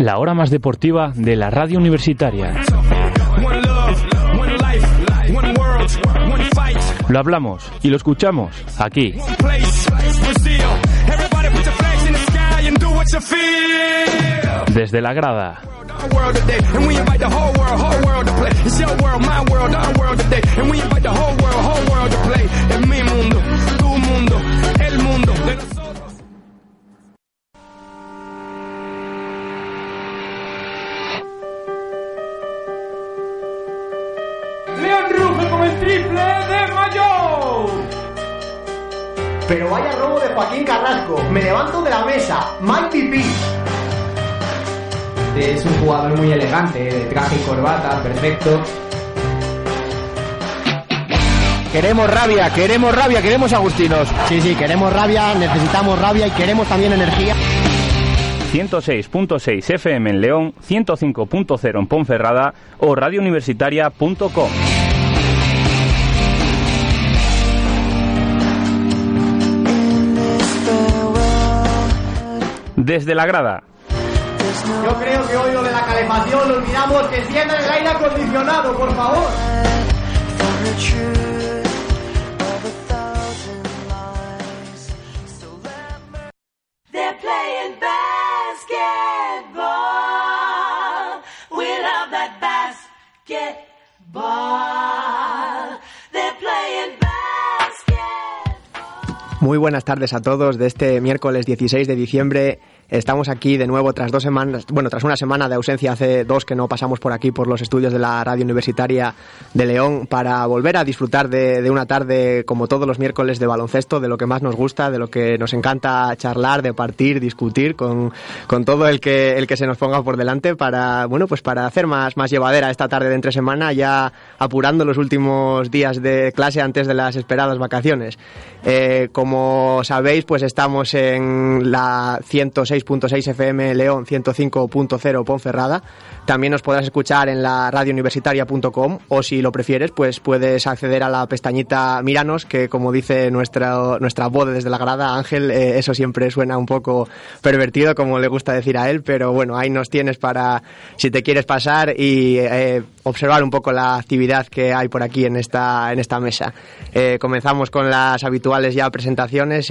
La hora más deportiva de la radio universitaria. Lo hablamos y lo escuchamos aquí. place, Brazil. Everybody Pero vaya robo de Joaquín Carrasco. Me levanto de la mesa. Mike Pipí. Es un jugador muy elegante, de traje y corbata, perfecto. Queremos rabia, queremos rabia, queremos agustinos. Sí, sí, queremos rabia, necesitamos rabia y queremos también energía. 106.6 FM en León, 105.0 en Ponferrada o radiouniversitaria.com. Desde la grada. Yo creo que hoy lo de la calefacción lo olvidamos. Que enciendan el aire acondicionado, por favor. They're playing basketball. Muy buenas tardes a todos de este miércoles 16 de diciembre. Estamos aquí de nuevo tras dos semanas, bueno, tras una semana de ausencia, hace dos que no pasamos por aquí por los estudios de la radio universitaria de León para volver a disfrutar de, de una tarde como todos los miércoles de baloncesto, de lo que más nos gusta, de lo que nos encanta charlar, de partir, discutir con, con todo el que, el que se nos ponga por delante para, bueno, pues para hacer más, más llevadera esta tarde de entre semana, ya apurando los últimos días de clase antes de las esperadas vacaciones. Eh, como sabéis, pues estamos en la 106.6 FM León, 105.0 Ponferrada. También nos podrás escuchar en la radiouniversitaria.com o si lo prefieres, pues puedes acceder a la pestañita Míranos, que como dice nuestra, nuestra voz desde la grada, Ángel, eh, eso siempre suena un poco pervertido, como le gusta decir a él, pero bueno, ahí nos tienes para si te quieres pasar y eh, observar un poco la actividad que hay por aquí en esta, en esta mesa. Eh, comenzamos con las habituales ya presentaciones.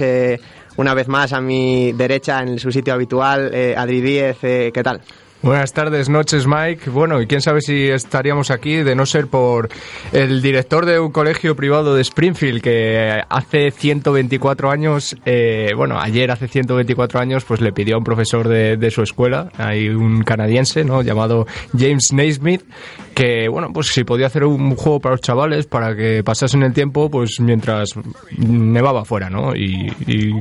Una vez más a mi derecha, en su sitio habitual, eh, Adri Díez, eh, ¿qué tal? Buenas tardes, noches Mike. Bueno, y quién sabe si estaríamos aquí de no ser por el director de un colegio privado de Springfield que hace 124 años, eh, bueno, ayer hace 124 años, pues le pidió a un profesor de, su escuela, hay un canadiense, ¿no? Llamado James Naismith, que, bueno, pues si podía hacer un juego para los chavales para que pasasen el tiempo, pues mientras nevaba afuera, ¿no? Y, y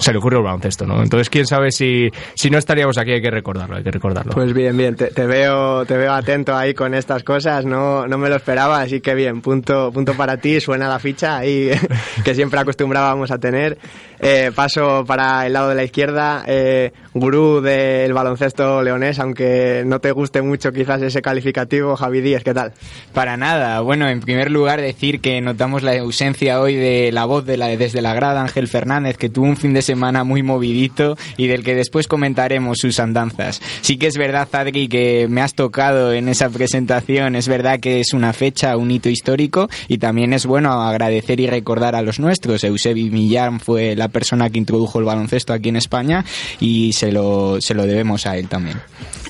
se le ocurrió el baloncesto, ¿no? Entonces, quién sabe si, si no estaríamos aquí, hay que recordarlo, hay que recordarlo. Pues bien, bien, te, te veo, te veo atento ahí con estas cosas, no, no me lo esperaba, así que bien, punto, punto para ti, suena la ficha ahí que siempre acostumbrábamos a tener. Eh, paso para el lado de la izquierda, eh, gurú del baloncesto leonés, aunque no te guste mucho quizás ese calificativo, Javi Díez, ¿qué tal? Para nada. Bueno, en primer lugar decir que notamos la ausencia hoy de la voz de la desde la grada Ángel Fernández, que tuvo un fin de semana muy movidito y del que después comentaremos sus andanzas. Sí que es verdad verdad, Adri, que me has tocado en esa presentación. Es verdad que es una fecha, un hito histórico y también es bueno agradecer y recordar a los nuestros. Eusebi Millán fue la persona que introdujo el baloncesto aquí en España y se lo, se lo debemos a él también.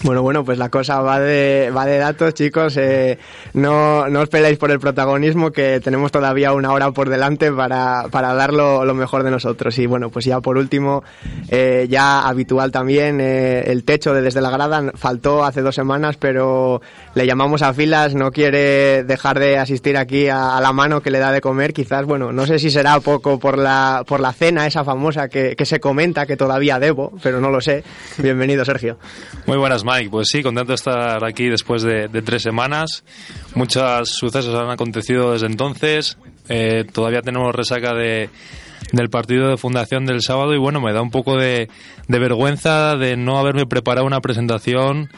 Bueno, bueno, pues la cosa va de, va de datos, chicos. Eh, no, no os peleéis por el protagonismo, que tenemos todavía una hora por delante para, para dar lo, mejor de nosotros. Y bueno, pues ya por último, eh, ya habitual también, eh, el techo de Desde la Grada faltó hace dos semanas, pero le llamamos a filas, no quiere dejar de asistir aquí a, a la mano que le da de comer. Quizás, bueno, no sé si será poco por la, por la cena esa famosa que, que se comenta que todavía debo, pero no lo sé. Bienvenido, Sergio. Muy buenas, Mike. Pues sí, contento de estar aquí después de, de tres semanas. Muchos sucesos han acontecido desde entonces. Eh, todavía tenemos resaca de, del partido de fundación del sábado y bueno, me da un poco de, de vergüenza de no haberme preparado una presentación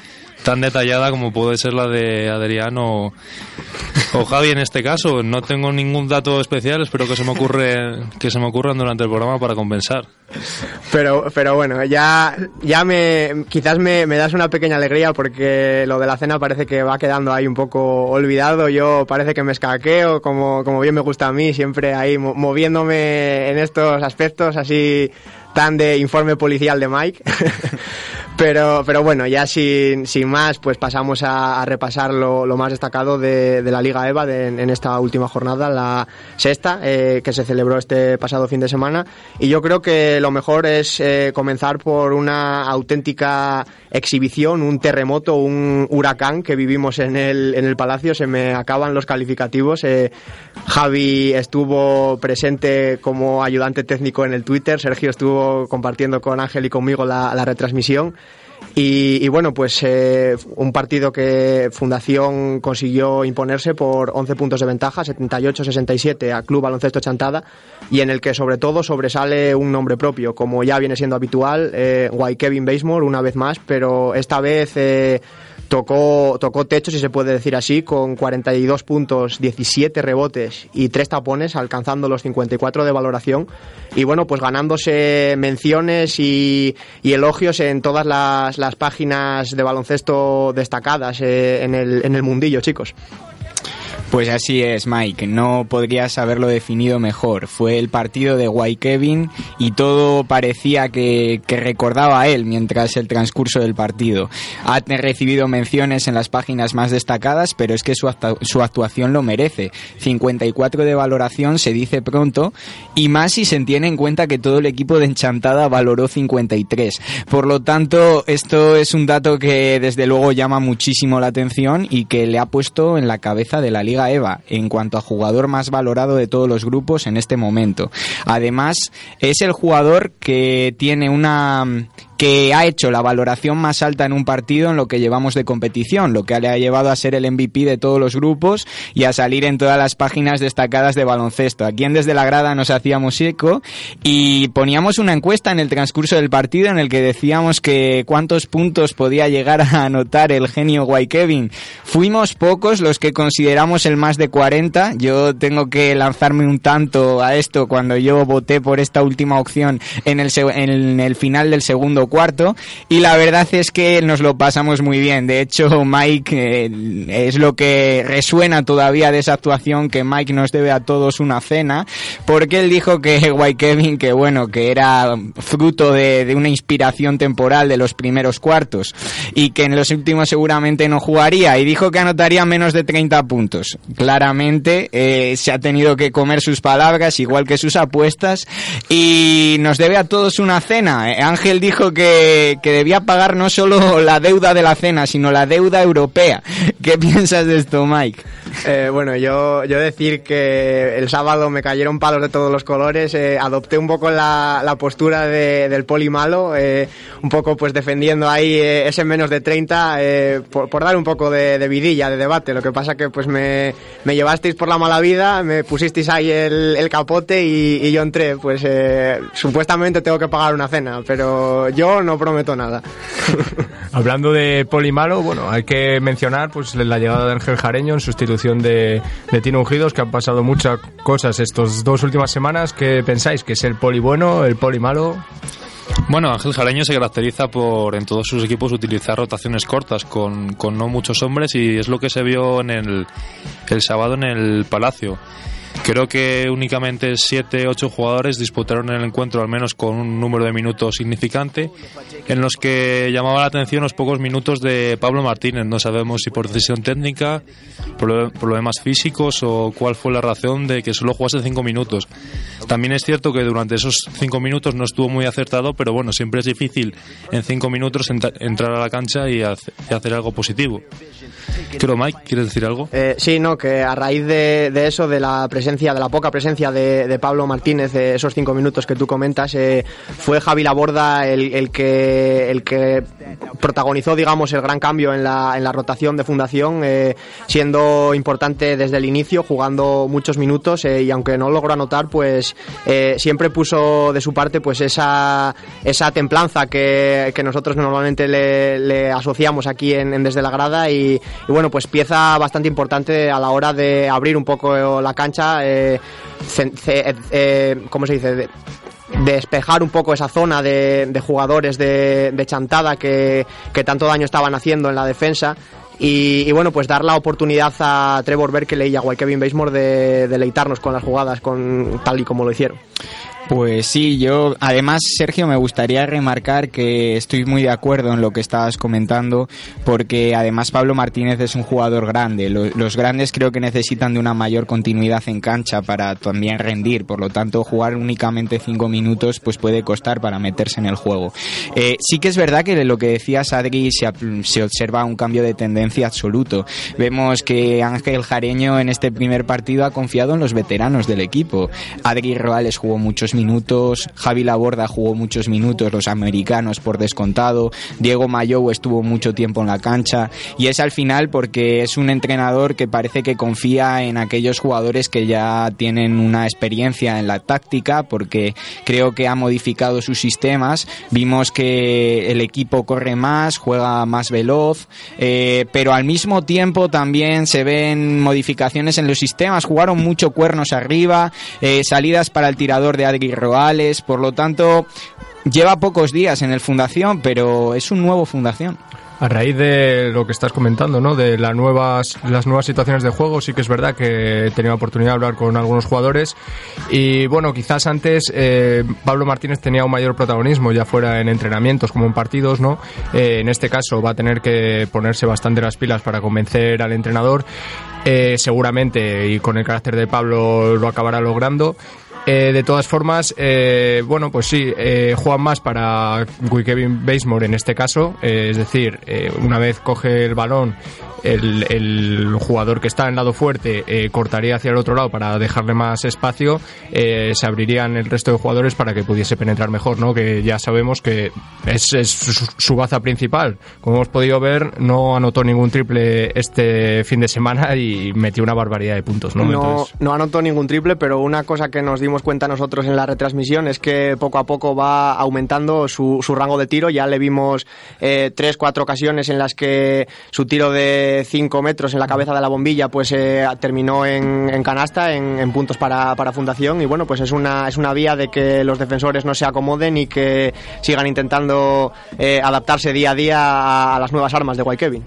tan detallada como puede ser la de Adrián o, o Javi en este caso. No tengo ningún dato especial, espero que se me ocurre que se me ocurran durante el programa para compensar. Pero, pero bueno, ya, ya me, quizás me, das una pequeña alegría porque lo de la cena parece que va quedando ahí un poco olvidado. Yo parece que me escaqueo, como, como bien me gusta a mí, siempre ahí mo- moviéndome en estos aspectos así tan de informe policial de Mike. Pero, pero bueno, ya sin, sin más, pues pasamos a, a repasar lo, lo más destacado de, de la Liga EVA de- en esta última jornada, la sexta, eh, que se celebró este pasado fin de semana. Y yo creo que lo mejor es eh, comenzar por una auténtica exhibición, un terremoto, un huracán que vivimos en el, en el Palacio. Se me acaban los calificativos. Eh, Javi estuvo presente como ayudante técnico en el Twitter, Sergio estuvo compartiendo con Ángel y conmigo la, la retransmisión. Y, y bueno, pues eh, un partido que Fundación consiguió imponerse por 11 puntos de ventaja, 78-67 a Club Baloncesto Chantada, y en el que sobre todo sobresale un nombre propio, como ya viene siendo habitual, eh, Guay Kevin Basemore una vez más, pero esta vez eh, tocó, tocó techo, si se puede decir así, con 42 puntos, 17 rebotes y 3 tapones, alcanzando los 54 de valoración. Y bueno, pues ganándose menciones y, elogios en todas las, las páginas de baloncesto destacadas eh, en, el, en el mundillo, chicos. Pues así es, Mike. No podrías haberlo definido mejor. Fue el partido de White Kevin y todo parecía que, que recordaba a él mientras el transcurso del partido. Ha recibido menciones en las páginas más destacadas, pero es que su, su actuación lo merece. 54 de valoración se dice pronto y más si se tiene en cuenta que todo el equipo de Enchantada valoró 53. Por lo tanto, esto es un dato que desde luego llama muchísimo la atención y que le ha puesto en la cabeza de la Liga EVA en cuanto a jugador más valorado de todos los grupos en este momento. Además, es el jugador que tiene una que ha hecho la valoración más alta en un partido en lo que llevamos de competición, lo que le ha llevado a ser el MVP de todos los grupos y a salir en todas las páginas destacadas de baloncesto. Aquí en Desde la Grada nos hacíamos eco y poníamos una encuesta en el transcurso del partido en el que decíamos que cuántos puntos podía llegar a anotar el genio Guay Kevin. Fuimos pocos los que consideramos el más de 40. Yo tengo que lanzarme un tanto a esto cuando yo voté por esta última opción en el, en el final del segundo cuarto y la verdad es que nos lo pasamos muy bien. De hecho, Mike eh, es lo que resuena todavía de esa actuación que Mike nos debe a todos una cena porque él dijo que White Kevin que bueno, que era fruto de, de una inspiración temporal de los primeros cuartos y que en los últimos seguramente no jugaría y dijo que anotaría menos de 30 puntos. Claramente eh, se ha tenido que comer sus palabras igual que sus apuestas y nos debe a todos una cena. Eh, Ángel dijo que, que debía pagar no solo la deuda de la cena, sino la deuda europea. ¿Qué piensas de esto, Mike? Eh, bueno, yo, yo decir que el sábado me cayeron palos de todos los colores, eh, adopté un poco la, la postura de- del poli malo, eh, un poco pues defendiendo ahí eh, ese menos de 30 eh, por, por dar un poco de, de vidilla, de debate. Lo que pasa que pues me, me llevasteis por la mala vida, me pusisteis ahí el, el capote y, y yo entré. Pues eh, supuestamente tengo que pagar una cena, pero yo no prometo nada. Hablando de Polimalo, bueno, hay que mencionar pues la llegada de Ángel Jareño en sustitución de, de Tino Ungidos, que han pasado muchas cosas estas dos últimas semanas. ¿Qué pensáis? ¿Que es el poli bueno, el poli malo? Bueno, Ángel Jareño se caracteriza por en todos sus equipos utilizar rotaciones cortas con, con no muchos hombres y es lo que se vio en el, el sábado en el Palacio. Creo que únicamente 7-8 jugadores disputaron el encuentro al menos con un número de minutos significante, en los que llamaba la atención los pocos minutos de Pablo Martínez. No sabemos si por decisión técnica, proble- problemas físicos o cuál fue la razón de que solo jugase 5 minutos. También es cierto que durante esos 5 minutos no estuvo muy acertado, pero bueno, siempre es difícil en 5 minutos entra- entrar a la cancha y hacer algo positivo. Creo, Mike, ¿quieres decir algo? Eh, sí, no, que a raíz de, de eso, de la presencia, de la poca presencia de, de Pablo Martínez, de esos cinco minutos que tú comentas, eh, fue Javi Laborda el, el que el que protagonizó, digamos, el gran cambio en la, en la rotación de fundación, eh, siendo importante desde el inicio, jugando muchos minutos eh, y aunque no logró anotar, pues eh, siempre puso de su parte pues esa, esa templanza que, que nosotros normalmente le, le asociamos aquí en, en Desde la Grada y, y bueno, pues pieza bastante importante a la hora de abrir un poco la cancha, eh, eh, ¿cómo se dice? De- despejar un poco esa zona de, jugadores de, de chantada que, que tanto daño estaban haciendo en la defensa y, y bueno, pues dar la oportunidad a Trevor Berkeley y a Kevin Basemore de deleitarnos con las jugadas con, tal y como lo hicieron. Pues sí, yo además, Sergio, me gustaría remarcar que estoy muy de acuerdo en lo que estabas comentando, porque además Pablo Martínez es un jugador grande. Lo- Los grandes creo que necesitan de una mayor continuidad en cancha para también rendir, por lo tanto, jugar únicamente cinco minutos pues puede costar para meterse en el juego. Eh, sí que es verdad que de lo que decías, Adri, se, se observa un cambio de tendencia absoluto. Vemos que Ángel Jareño en este primer partido ha confiado en los veteranos del equipo. Adri Roales jugó muchos minutos, Javi Laborda jugó muchos minutos, los americanos por descontado, Diego Mayo estuvo mucho tiempo en la cancha y es al final porque es un entrenador que parece que confía en aquellos jugadores que ya tienen una experiencia en la táctica porque creo que ha modificado sus sistemas. Vimos que el equipo corre más, juega más veloz, eh, pero al mismo tiempo también se ven modificaciones en los sistemas. Jugaron mucho cuernos arriba, eh, salidas para el tirador de Adri Roales, por lo tanto lleva pocos días en el Fundación, pero es un nuevo Fundación. A raíz de lo que estás comentando, ¿no? De las nuevas, las nuevas situaciones de juego, sí que es verdad que he tenido oportunidad de hablar con algunos jugadores. Y bueno, quizás antes eh, Pablo Martínez tenía un mayor protagonismo, ya fuera en entrenamientos como en partidos, ¿no? Eh, en este caso va a tener que ponerse bastante las pilas para convencer al entrenador. Eh, seguramente, y con el carácter de Pablo lo acabará logrando. Eh, de todas formas, eh, bueno, pues sí, eh, juegan más para Kevin Basemore en este caso, eh, es decir, eh, una vez coge el balón, el, el jugador que está en lado fuerte eh, cortaría hacia el otro lado para dejarle más espacio, se abrirían el resto de jugadores para que pudiese penetrar mejor, ¿no? Que ya sabemos que es, es su, su baza principal. Como hemos podido ver, no anotó ningún triple este fin de semana y metió una barbaridad de puntos, ¿no? No, Entonces, no anotó ningún triple, pero una cosa que nos dimos cuenta nosotros en la retransmisión es que poco a poco va aumentando su, su rango de tiro. Ya le vimos eh, tres, cuatro ocasiones en las que su tiro de 5 metros en la cabeza de la bombilla pues eh, terminó en, en canasta, en, puntos para, para Fundación. Y bueno, pues es una, es una vía de que los defensores no se acomoden y que sigan intentando eh, adaptarse día a día a, las nuevas armas de White Kevin.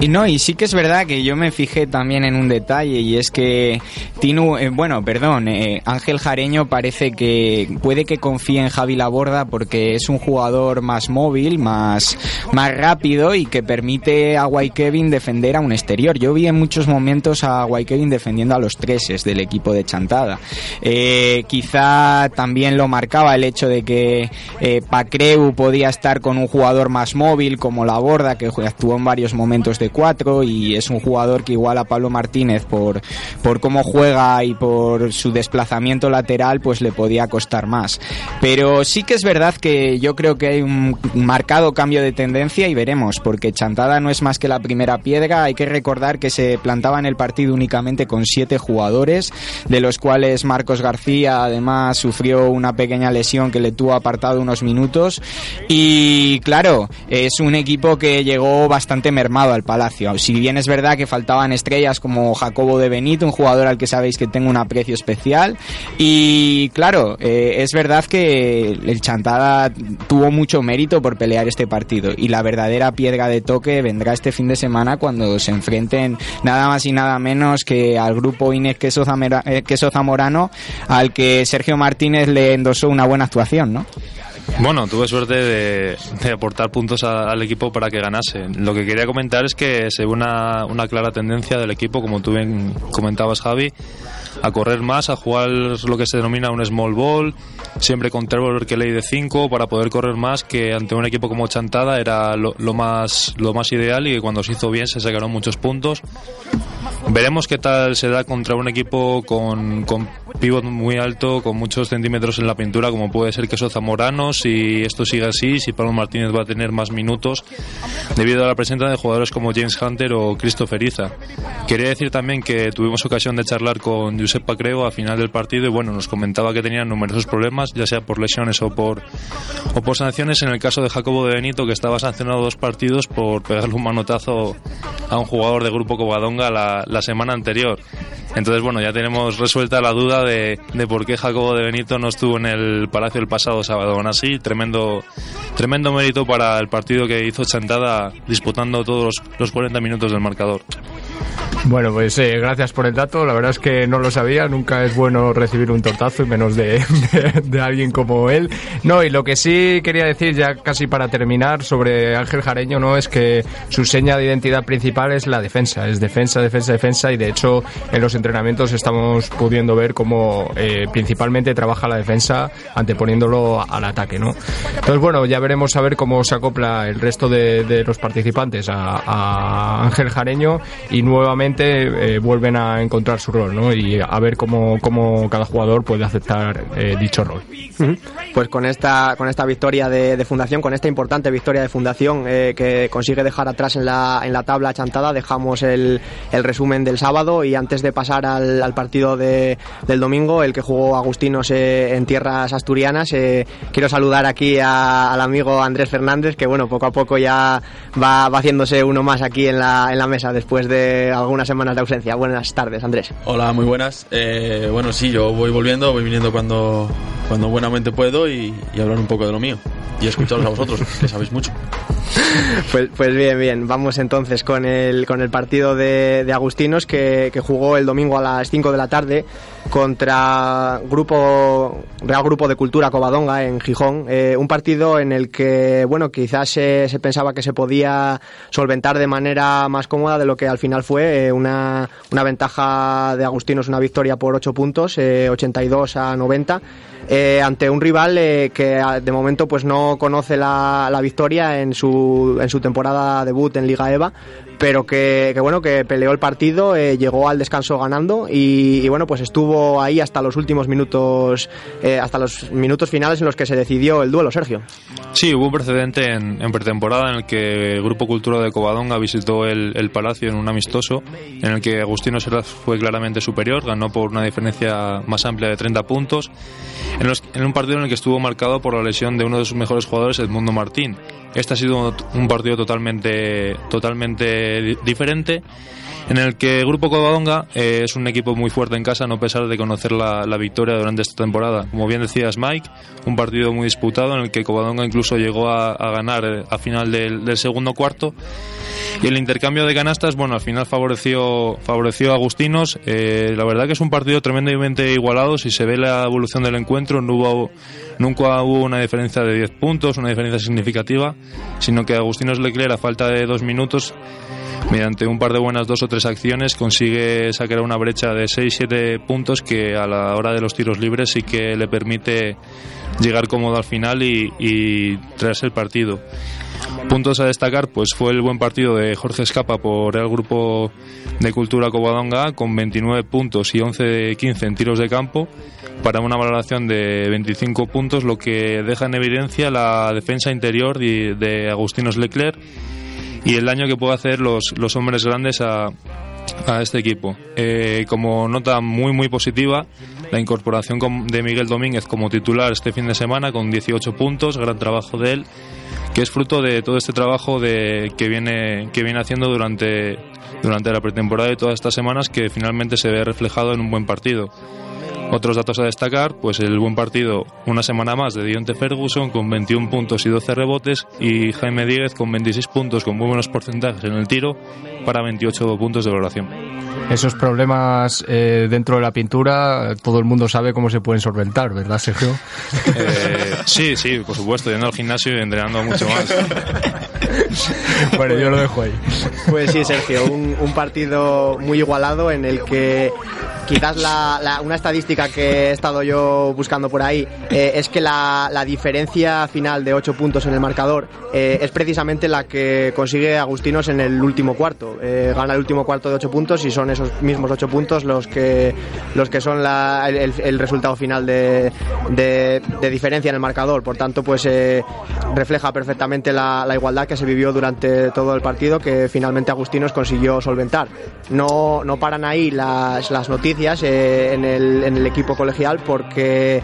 Y no, y sí que es verdad que yo me fijé también en un detalle y es que Tinu, eh, bueno, perdón, eh, Ángel Jareño parece que puede que confíe en Javi Laborda porque es un jugador más móvil, más, más rápido y que permite a White Kevin defender a un exterior. Yo vi en muchos momentos a White Kevin defendiendo a los treses del equipo de Chantada. Eh, quizá también lo marcaba el hecho de que eh, Pacreu podía estar con un jugador más móvil como Laborda que actuó en varios momentos de cuatro y es un jugador que igual a Pablo Martínez por, por cómo juega y por su desplazamiento lateral pues le podía costar más. Pero sí que es verdad que yo creo que hay un marcado cambio de tendencia y veremos porque Chantada no es más que la primera piedra. Hay que recordar que se plantaba en el partido únicamente con siete jugadores, de los cuales Marcos García además sufrió una pequeña lesión que le tuvo apartado unos minutos y claro, es un equipo que llegó bastante mermado al Palacio. Si bien es verdad que faltaban estrellas como Jacobo de Benito, un jugador al que sabéis que tengo un aprecio especial. Y claro, eh, es verdad que el Chantada tuvo mucho mérito por pelear este partido. Y la verdadera piedra de toque vendrá este fin de semana cuando se enfrenten nada más y nada menos que al grupo Inés Queso, Zamora- eh, Queso Zamorano, al que Sergio Martínez le endosó una buena actuación, ¿no? Bueno, tuve suerte de, aportar puntos al equipo para que ganase. Lo que quería comentar es que se ve una, una clara tendencia del equipo, como tú bien comentabas, Javi, a correr más, a jugar lo que se denomina un small ball, siempre con Trevor Kelly de 5 para poder correr más, que ante un equipo como Chantada era lo, más, lo más ideal y que cuando se hizo bien se sacaron muchos puntos. Veremos qué tal se da contra un equipo con, con pivot muy alto, con muchos centímetros en la pintura, como puede ser Queso Zamorano. Si esto sigue así, si Pablo Martínez va a tener más minutos, debido a la presencia de jugadores como James Hunter o Christopher Iza. Quería decir también que tuvimos ocasión de charlar con Josep Pacreo a final del partido y bueno, nos comentaba que tenían numerosos problemas, ya sea por lesiones o por, o por sanciones. En el caso de Jacobo de Benito, que estaba sancionado dos partidos por pegarle un manotazo a un jugador de Grupo Covadonga la, la semana anterior. Entonces, bueno, ya tenemos resuelta la duda de, de por qué Jacobo de Benito no estuvo en el Palacio el pasado sábado. Aún así, tremendo, tremendo mérito para el partido que hizo Chantada disputando todos los, los 40 minutos del marcador. Bueno, pues eh, gracias por el dato. La verdad es que no lo sabía. Nunca es bueno recibir un tortazo y menos de, de- de alguien como él. No, y lo que sí quería decir ya casi para terminar sobre Ángel Jareño, no es que su seña de identidad principal es la defensa. Es defensa, defensa, defensa. Y de hecho, en los entrenamientos estamos pudiendo ver cómo eh, principalmente trabaja la defensa anteponiéndolo al ataque, ¿no? Entonces, bueno, ya veremos a ver cómo se acopla el resto de, de los participantes a, a Ángel Jareño y nuevamente eh, vuelven a encontrar su rol, ¿no? Y a ver cómo, cómo cada jugador puede aceptar eh, dicho rol. Pues con esta, con esta victoria de, de Fundación, con esta importante victoria de Fundación eh, que consigue dejar atrás en la, en la tabla chantada, dejamos el, el resumen del sábado y antes de pasar al, al partido de- del domingo, el que jugó Agustinos eh, en tierras asturianas, eh, quiero saludar aquí a- al amigo Andrés Fernández, que bueno, poco a poco ya va, va haciéndose uno más aquí en la, en la mesa después de algunas semanas de ausencia. Buenas tardes, Andrés. Hola, muy buenas. Eh, bueno, sí, yo voy volviendo, voy viniendo cuando, cuando buenamente puedo y, y hablar un poco de lo mío. Y escucharos a vosotros, que sabéis mucho. Pues, pues bien, bien. Vamos entonces con el, con el partido de, de Agustinos que, que jugó el domingo a las 5 de la tarde contra grupo Real Grupo de Cultura Covadonga en Gijón. Eh, un partido en el que, bueno, quizás se, pensaba que se podía solventar de manera más cómoda de lo que al final fue. eh, una, una ventaja de Agustinos, una victoria por 8 puntos, eh, 82 a 90. eh, ante un rival que ah, de momento pues no conoce la, la victoria en su, en su temporada debut en Liga EVA, pero que, que bueno que peleó el partido, eh, llegó al descanso ganando y, bueno pues estuvo ahí hasta los últimos minutos, eh, hasta los minutos finales en los que se decidió el duelo, Sergio. Sí, hubo un precedente en, en pretemporada en el que el Grupo Cultura de Covadonga visitó el, el Palacio en un amistoso, en el que Agustino Serras fue claramente superior, ganó por una diferencia más amplia de 30 puntos, en, los- en un partido en el que estuvo marcado por la lesión de uno de sus mejores jugadores, Edmundo Martín. Este ha sido un partido totalmente, totalmente di- diferente en el que el Grupo Covadonga eh, es un equipo muy fuerte en casa, no a pesar de conocer la, la victoria durante esta temporada. Como bien decías, Mike, un partido muy disputado en el que Covadonga incluso llegó a, a ganar eh, a final del, del segundo cuarto. Y el intercambio de canastas, bueno, al final favoreció, favoreció a Agustinos. Eh, la verdad que es un partido tremendamente igualado. Si se ve la evolución del encuentro, no hubo, nunca hubo una diferencia de 10 puntos, una diferencia significativa, sino que Agustinos Leclerc, a falta de dos minutos, mediante un par de buenas dos o tres acciones consigue sacar una brecha de 6-7 puntos que a la hora de los tiros libres sí que le permite llegar cómodo al final y, y traerse el partido. Puntos a destacar, pues fue el buen partido de Jorge Escapa por el grupo de Cultura Covadonga con 29 puntos y 11 de 15 en tiros de campo para una valoración de 25 puntos, lo que deja en evidencia la defensa interior de, de Agustinos Leclerc y el daño que puede hacer los, los hombres grandes a, a este equipo. Eh, como nota muy muy positiva, la incorporación de Miguel Domínguez como titular este fin de semana con 18 puntos, gran trabajo de él, que es fruto de todo este trabajo de, que, viene, que viene haciendo durante, durante la pretemporada y todas estas semanas que finalmente se ve reflejado en un buen partido. Otros datos a destacar, pues el buen partido una semana más de Dionte Ferguson con 21 puntos y 12 rebotes y Jaime Díez con 26 puntos con muy buenos porcentajes en el tiro para 28 puntos de valoración. Esos problemas eh, dentro de la pintura, todo el mundo sabe cómo se pueden solventar, ¿verdad, Sergio? Eh, sí, sí, por supuesto, yendo al gimnasio y entrenando mucho más. bueno, yo lo dejo ahí. Pues sí, Sergio, un, un partido muy igualado en el que quizás la, la- una estadística que he estado yo buscando por ahí eh, es que la, la diferencia final de 8 puntos en el marcador eh, es precisamente la que consigue Agustinos en el último cuarto. Eh, gana el último cuarto de 8 puntos y son esos mismos 8 puntos los que, los que son el, el resultado final de, de- de diferencia en el marcador. Por tanto, pues eh, refleja perfectamente la igualdad que se vivió durante todo el partido que finalmente Agustinos consiguió solventar. No, no paran ahí las, las noticias eh, en, el, en el equipo colegial porque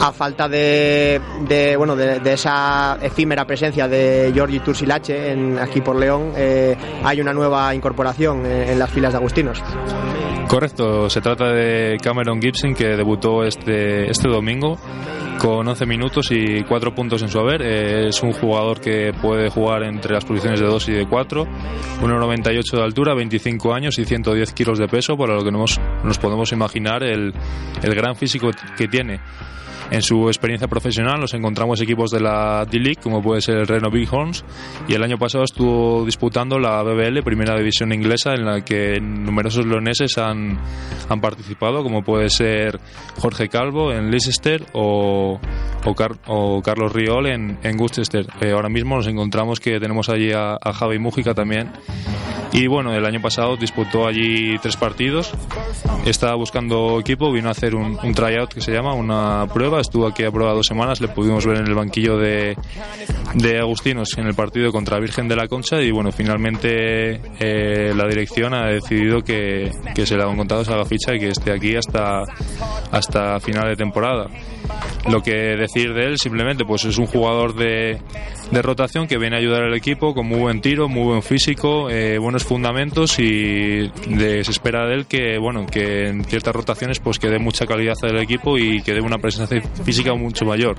a falta de, de, bueno de, esa efímera presencia de Giorgi Tursilache en, aquí por León eh, hay una nueva incorporación en, en las filas de Agustinos. Correcto, se trata de Cameron Gibson que debutó este, este domingo con 11 minutos y 4 puntos en su haber. Eh, es un jugador que puede jugar entre las posiciones de 2 y de 4, 1,98 de altura, 25 años y 110 kilos de peso, para lo que nos, nos podemos imaginar el, el gran físico que tiene. En su experiencia profesional nos encontramos equipos de la D-League, como puede ser el Reno Bighorns, y el año pasado estuvo disputando la BBL, primera división inglesa, en la que numerosos leoneses han, han participado, como puede ser Jorge Calvo en Leicester o, o, Car- o Carlos Riol en, en Gloucester. Eh, ahora mismo nos encontramos que tenemos allí a, a Javi Mújica también. Y bueno, el año pasado disputó allí tres partidos. Estaba buscando equipo, vino a hacer un, tryout que se llama, una prueba. Estuvo aquí a prueba dos semanas, le pudimos ver en el banquillo de, de Agustinos en el partido contra Virgen de la Concha. Y bueno, finalmente eh, la dirección ha decidido que, que se le ha encontrado, se haga ficha y que esté aquí hasta, hasta final de temporada. Lo que decir de él, simplemente, pues es un jugador de, de rotación que viene a ayudar al equipo con muy buen tiro, muy buen físico, eh, buenos fundamentos y de- se espera de él que, bueno, que en ciertas rotaciones pues que dé mucha calidad al equipo y que dé una presencia física mucho mayor.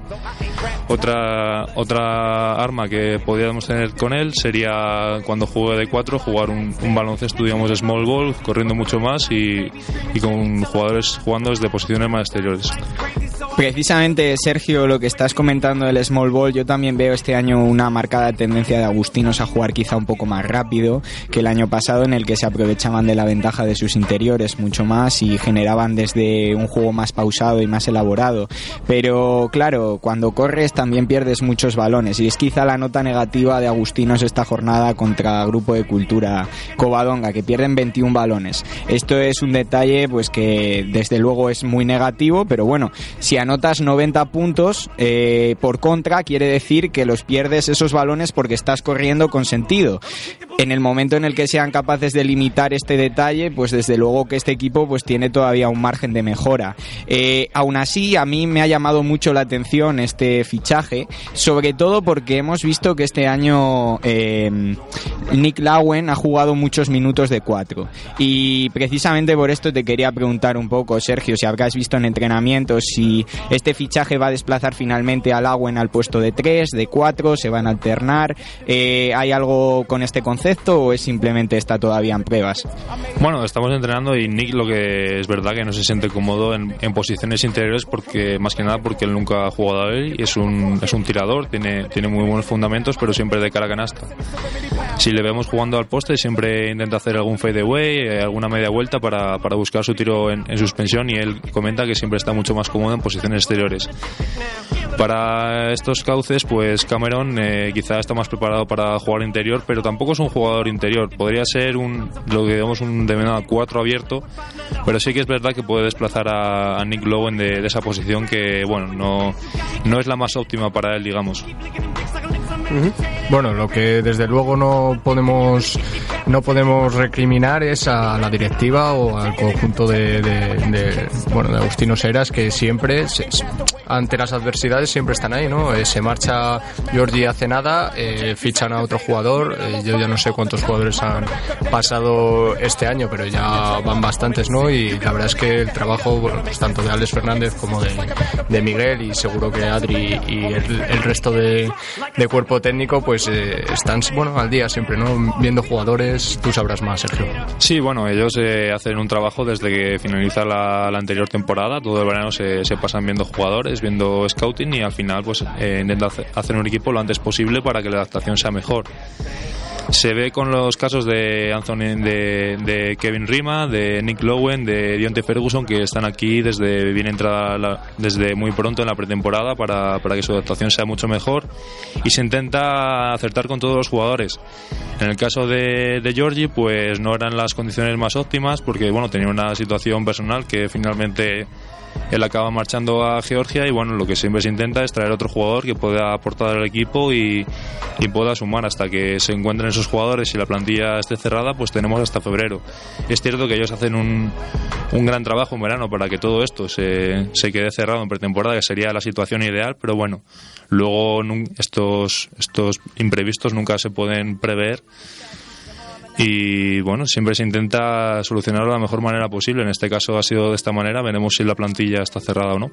Otra, otra arma que podríamos tener con él sería cuando juegue de 4 jugar un, un baloncesto, digamos, small ball, corriendo mucho más y, y con jugadores jugando desde posiciones más exteriores. Precisamente, Sergio, lo que estás comentando del small ball, yo también veo este año una marcada tendencia de Agustinos a jugar quizá un poco más rápido que el año pasado en el que se aprovechaban de la ventaja de sus interiores mucho más y generaban desde un juego más pausado y más elaborado. Pero claro, cuando corres también pierdes muchos balones y es quizá la nota negativa de Agustinos esta jornada contra Grupo de Cultura Covadonga, que pierden 21 balones. Esto es un detalle pues que desde luego es muy negativo, pero bueno, si anotas 90 puntos eh, por contra, quiere decir que los pierdes esos balones porque estás corriendo con sentido. En el momento en el que sean capaces de limitar este detalle, pues desde luego que este equipo pues tiene todavía un margen de mejora. Eh, aún así, a mí me ha llamado mucho la atención este fichaje, sobre todo porque hemos visto que este año eh, Nick Lowen ha jugado muchos minutos de cuatro. Y precisamente por esto te quería preguntar un poco, Sergio, si habrás visto en entrenamientos si este fichaje va a desplazar finalmente a Lowen al puesto de tres, de cuatro, se van a alternar. Eh, ¿Hay algo con este concepto o es simplemente está todavía en pruebas? Bueno, estamos entrenando y Nick lo que es verdad que no se siente cómodo en, en posiciones interiores porque más que nada porque él nunca ha jugado a él y es un, es un tirador, tiene, tiene muy buenos fundamentos pero siempre de cara a canasta. Si le vemos jugando al poste siempre intenta hacer algún fadeaway, eh, alguna media vuelta para, para buscar su tiro en, en suspensión y él comenta que siempre está mucho más cómodo en posiciones exteriores. Para estos cauces, pues Cameron eh, quizá está más preparado para jugar interior, pero tampoco es un jugador interior. Podría ser un, lo que digamos, un de 4 abierto, pero sí que es verdad que puede desplazar a, a Nick Lowen de, de esa posición que, bueno, no, no es la más óptima para él, digamos. Bueno, lo que desde luego no podemos no podemos recriminar es a la directiva o al conjunto de, de- de, bueno, de Agustino Seras que siempre, ante las adversidades, siempre están ahí, ¿no? Eh, se marcha Giorgi hace nada, eh, fichan a otro jugador, eh, yo ya no sé cuántos jugadores han pasado este año, pero ya van bastantes, ¿no? Y la verdad es que el trabajo, pues tanto de Alex Fernández como de, Miguel y seguro que Adri y el, el resto de, de cuerpo técnico, pues eh, están, bueno, al día siempre, ¿no? Viendo jugadores, tú sabrás más, Sergio. Sí, bueno, ellos eh, hacen un trabajo desde que finaliza la, la anterior temporada. Todo el verano se, se pasan viendo jugadores, viendo scouting y al final pues eh, intentan hace- hacer un equipo lo antes posible para que la adaptación sea mejor. Se ve con los casos de Anthony, de, de Kevin Rima, de Nick Lowen, de Dionte Ferguson, que están aquí desde bien entrada, la- desde muy pronto en la pretemporada para, para que su adaptación sea mucho mejor y se intenta acertar con todos los jugadores. En el caso de, de Georgie, pues no eran las condiciones más óptimas porque bueno tenía una situación personal que finalmente él acaba marchando a Georgia y bueno lo que siempre se intenta es traer otro jugador que pueda aportar al equipo y, pueda sumar hasta que se encuentren esos jugadores y la plantilla esté cerrada pues tenemos hasta febrero. Es cierto que ellos hacen un, un gran trabajo en verano para que todo esto se, se quede cerrado en pretemporada que sería la situación ideal pero bueno luego estos estos imprevistos nunca se pueden prever y bueno, siempre se intenta solucionarlo de la mejor manera posible. En este caso ha sido de esta manera. Veremos si la plantilla está cerrada o no.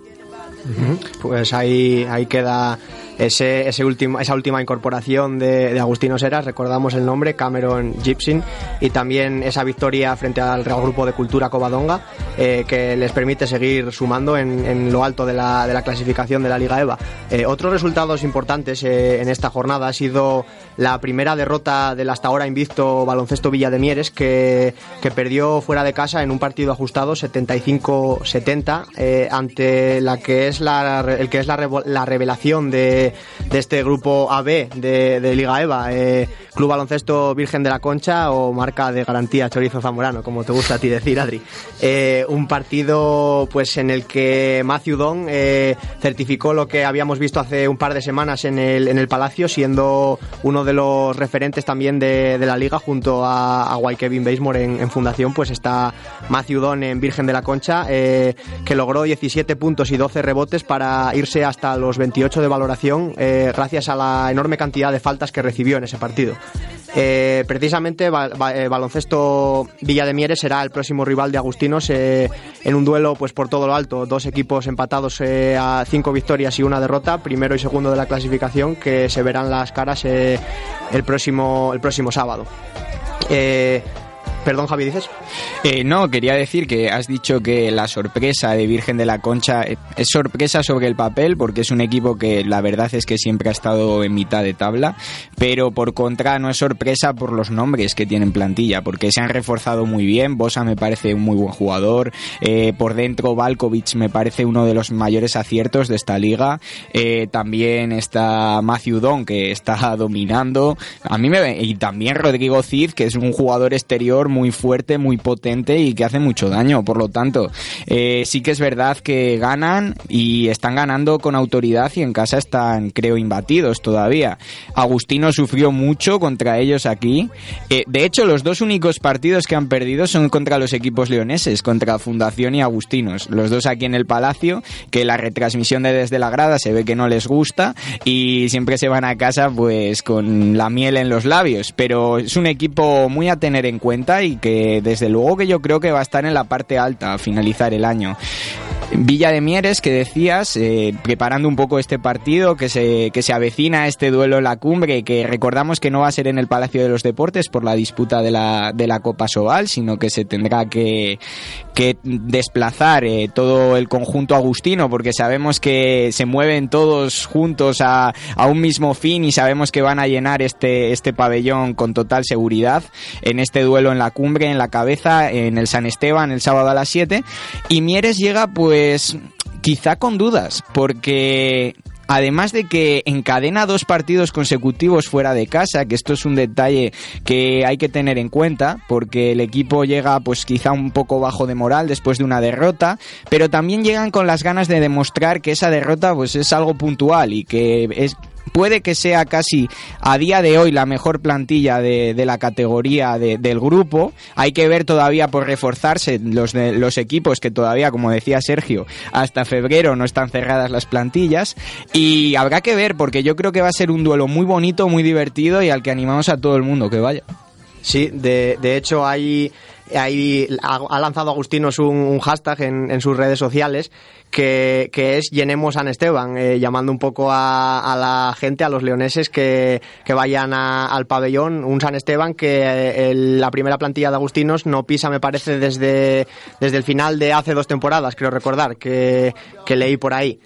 Pues ahí, ahí queda ese, ese último, esa última incorporación de, de Agustino Seras, recordamos el nombre, Cameron Gibson, y también esa victoria frente al Real Grupo de Cultura Covadonga, eh, que les permite seguir sumando en, en lo alto de la, de la clasificación de la Liga EVA. Eh, otros resultados importantes eh, en esta jornada ha sido la primera derrota del hasta ahora invicto baloncesto Villa de Mieres, que, que perdió fuera de casa en un partido ajustado 75-70 eh, ante la que es la, el que es la, la revelación de, de este grupo AB de, de Liga EVA, eh, Club Baloncesto Virgen de la Concha o marca de garantía Chorizo Zamorano, como te gusta a ti decir, Adri. Eh, un partido pues en el que Matthew Don eh, certificó lo que habíamos visto hace un par de semanas en el, en el Palacio, siendo uno de los referentes también de, de la liga junto a, a Guay Kevin Basemore en, en fundación, pues está Matthew Don en Virgen de la Concha, que logró 17 puntos y 12 rebotes para irse hasta los 28 de valoración, eh, gracias a la enorme cantidad de faltas que recibió en ese partido. Eh, precisamente eh, baloncesto Villa de Mieres será el próximo rival de Agustinos en un duelo pues por todo lo alto. Dos equipos empatados a cinco victorias y una derrota. Primero y segundo de la clasificación que se verán las caras el próximo el próximo sábado Perdón, Javi, ¿dices? Eh, no, quería decir que has dicho que la sorpresa de Virgen de la Concha eh, es sorpresa sobre el papel porque es un equipo que la verdad es que siempre ha estado en mitad de tabla, pero por contra no es sorpresa por los nombres que tienen plantilla, porque se han reforzado muy bien. Bosa me parece un muy buen jugador, eh, por dentro Valkovic me parece uno de los mayores aciertos de esta liga. Eh, también está Matthew Don que está dominando. A mí me y también Rodrigo Cid que es un jugador exterior muy fuerte, muy potente y que hace mucho daño. Por lo tanto, eh, sí que es verdad que ganan y están ganando con autoridad y en casa están, creo, imbatidos todavía. Agustino sufrió mucho contra ellos aquí. Eh, de hecho, los dos únicos partidos que han perdido son contra los equipos leoneses, contra Fundación y Agustinos. Los dos aquí en el Palacio, que la retransmisión de desde la grada se ve que no les gusta y siempre se van a casa pues con la miel en los labios. Pero es un equipo muy a tener en cuenta y que desde luego que yo creo que va a estar en la parte alta a finalizar el año. Villa de Mieres, que decías, eh, preparando un poco este partido, que se, que se avecina este duelo en la cumbre, que recordamos que no va a ser en el Palacio de los Deportes por la disputa de la, de la Copa Sobal, sino que se tendrá que, que desplazar eh, todo el conjunto agustino, porque sabemos que se mueven todos juntos a, a un mismo fin y sabemos que van a llenar este, este pabellón con total seguridad en este duelo en la cumbre, en la cabeza, en el San Esteban, el sábado a las 7. Y Mieres llega pues quizá con dudas, porque además de que encadena dos partidos consecutivos fuera de casa, que esto es un detalle que hay que tener en cuenta, porque el equipo llega pues quizá un poco bajo de moral después de una derrota, pero también llegan con las ganas de demostrar que esa derrota pues es algo puntual y que es puede que sea casi a día de hoy la mejor plantilla de, de la categoría de- del grupo. Hay que ver todavía por reforzarse los, de- los equipos que todavía, como decía Sergio, hasta febrero no están cerradas las plantillas. Y habrá que ver porque yo creo que va a ser un duelo muy bonito, muy divertido y al que animamos a todo el mundo que vaya. Sí, de, de hecho hay, hay- ha, lanzado Agustinos un, un hashtag en, en sus redes sociales que, que es Llenemos San Esteban, eh, llamando un poco a, a la gente, a los leoneses que, que vayan a- al pabellón, un San Esteban que eh, el- la primera plantilla de Agustinos no pisa, me parece, desde, desde el final de hace dos temporadas, creo recordar, que, que leí por ahí.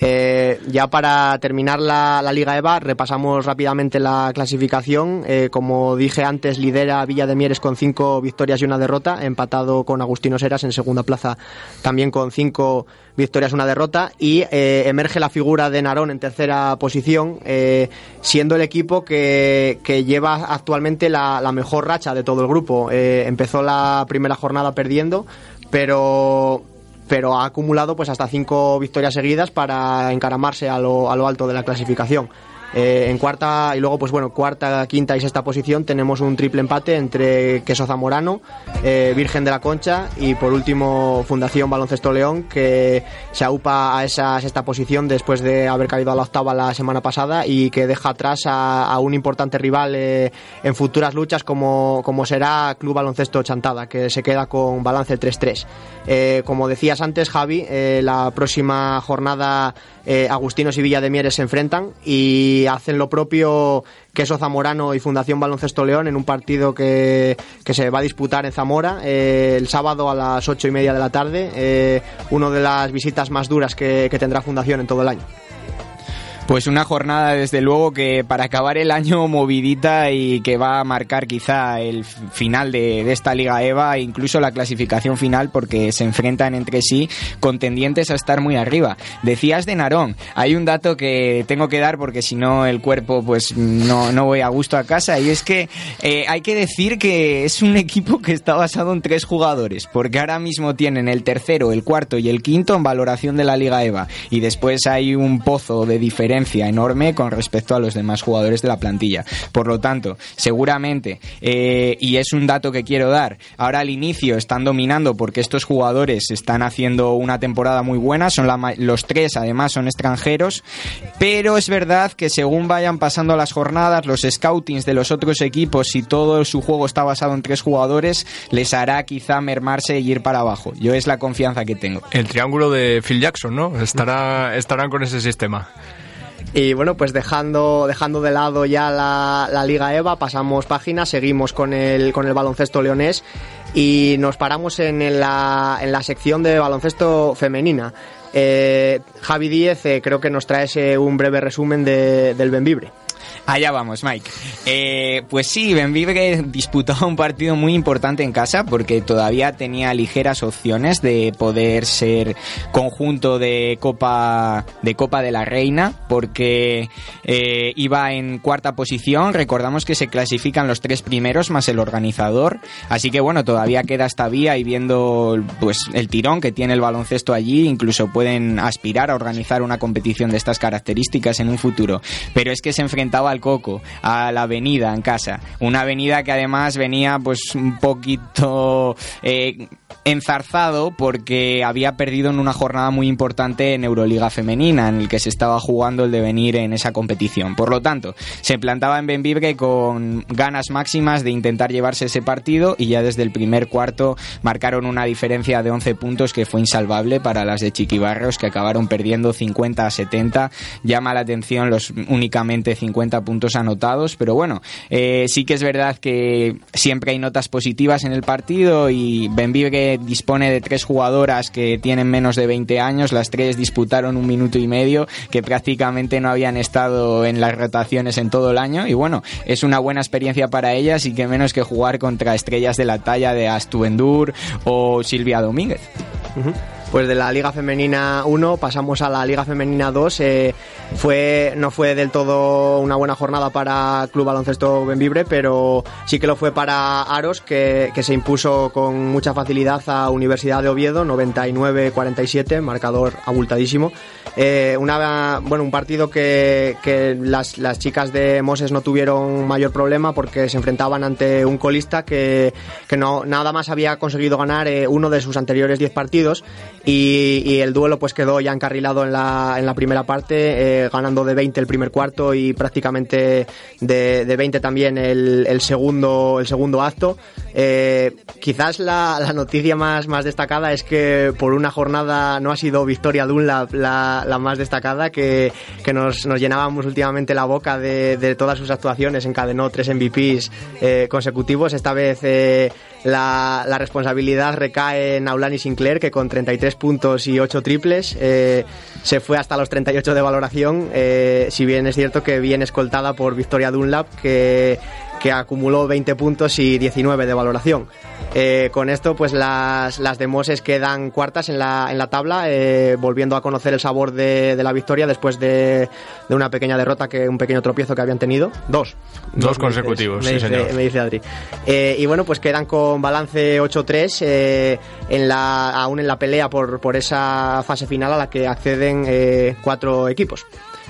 Eh, ya para terminar la, la Liga EVA, repasamos rápidamente la clasificación. Eh, como dije antes, lidera Villa de Mieres con cinco victorias y una derrota, empatado con Agustino Seras en segunda plaza también con cinco victorias y una derrota. Y eh, emerge la figura de Narón en tercera posición, siendo el equipo que, que lleva actualmente la, la mejor racha de todo el grupo. Empezó la primera jornada perdiendo, pero pero ha acumulado pues hasta cinco victorias seguidas para encaramarse a lo, a lo alto de la clasificación. Eh, en cuarta y luego pues bueno cuarta quinta y sexta posición tenemos un triple empate entre Queso Zamorano eh, Virgen de la Concha y por último Fundación Baloncesto León que se aupa a esa sexta posición después de haber caído a la octava la semana pasada y que deja atrás a, un importante rival eh, en futuras luchas como, como será Club Baloncesto Chantada que se queda con balance 3-3 Eh, como decías antes Javi la próxima jornada Agustinos y Villa de Mieres se enfrentan y hacen lo propio Queso Zamorano y Fundación Baloncesto León en un partido que, se va a disputar en Zamora eh, el sábado a las ocho y media de la tarde, eh, una de las visitas más duras que tendrá Fundación en todo el año. Pues una jornada, desde luego, que para acabar el año movidita y que va a marcar quizá el final de, esta Liga EVA e incluso la clasificación final porque se enfrentan entre sí contendientes a estar muy arriba. Decías de Narón, hay un dato que tengo que dar porque si no el cuerpo pues no, no voy a gusto a casa y es que eh, hay que decir que es un equipo que está basado en tres jugadores porque ahora mismo tienen el tercero, el cuarto y el quinto en valoración de la Liga EVA y después hay un pozo de enorme con respecto a los demás jugadores de la plantilla. Por lo tanto, seguramente, eh, y es un dato que quiero dar, ahora al inicio están dominando porque estos jugadores están haciendo una temporada muy buena, son la los tres además son extranjeros, pero es verdad que según vayan pasando las jornadas, los scoutings de los otros equipos, si todo su juego está basado en tres jugadores, les hará quizá mermarse y ir para abajo. Yo es la confianza que tengo. El triángulo de Phil Jackson, ¿no? Estará, estarán con ese sistema. Y bueno, pues dejando, dejando de lado ya la, la Liga EVA, pasamos página, seguimos con el, con el baloncesto leonés y nos paramos en, la, en la sección de baloncesto femenina. Eh, Javi Díez eh, creo que nos trae un breve resumen de- del Benvibre. Allá vamos, Mike. Eh, pues sí, Benvibre disputó un partido muy importante en casa porque todavía tenía ligeras opciones de poder ser conjunto de Copa de Copa de la Reina porque eh, iba en cuarta posición. Recordamos que se clasifican los tres primeros más el organizador, así que bueno todavía queda esta vía y viendo pues el tirón que tiene el baloncesto allí, incluso pueden aspirar a organizar una competición de estas características en un futuro. Pero es que se enfrentaba al Coco, a la avenida en casa. Una avenida que además venía pues un poquito eh, enzarzado porque había perdido en una jornada muy importante en Euroliga Femenina, en el que se estaba jugando el devenir en esa competición. Por lo tanto, se plantaba en Benvibre con ganas máximas de intentar llevarse ese partido y ya desde el primer cuarto marcaron una diferencia de 11 puntos que fue insalvable para las de Chiquibarrios que acabaron perdiendo 50 a 70. Llama la atención los únicamente 50 puntos anotados, pero bueno, eh, sí que es verdad que siempre hay notas positivas en el partido y Benvibre dispone de tres jugadoras que tienen menos de 20 años, las tres disputaron un minuto y medio que prácticamente no habían estado en las rotaciones en todo el año y bueno, es una buena experiencia para ellas y que menos que jugar contra estrellas de la talla de Astu Endur o Silvia Domínguez. Ujú. Pues de la Liga Femenina 1 pasamos a la Liga Femenina 2. eh, fue, no fue del todo una buena jornada para Club Baloncesto Benvibre, pero sí que lo fue para Aros, que, que se impuso con mucha facilidad a Universidad de Oviedo, 99-47, marcador abultadísimo. Eh, una, bueno, un partido que, que las, las, chicas de Moses no tuvieron mayor problema porque se enfrentaban ante un colista que, que no, nada más había conseguido ganar eh, uno de sus anteriores 10 partidos y, y, el duelo pues quedó ya encarrilado en la, en la primera parte, eh, ganando de 20 el primer cuarto y prácticamente de, de 20 también el, el, segundo, el segundo acto. Eh, quizás la, la, noticia más, más destacada es que por una jornada no ha sido Victoria Dunlap la, la más destacada, que, que nos, nos, llenábamos últimamente la boca de, de, todas sus actuaciones, encadenó tres MVPs eh, consecutivos, esta vez eh, la, responsabilidad recae en Aulani Sinclair, que con 33 puntos y 8 triples eh, se fue hasta los 38 de valoración, eh, si bien es cierto que bien escoltada por Victoria Dunlap, que que acumuló 20 puntos y 19 de valoración. Eh, con esto, pues las, las de Moses quedan cuartas en la, en la tabla, eh, volviendo a conocer el sabor de, de la victoria después de, de, una pequeña derrota, que un pequeño tropiezo que habían tenido. Dos. Dos, Dos consecutivos, me dice, sí, me señor. Me dice Adri. Eh, y bueno, pues quedan con balance 8-3, eh, en la, aún en la pelea por, por esa fase final a la que acceden cuatro equipos.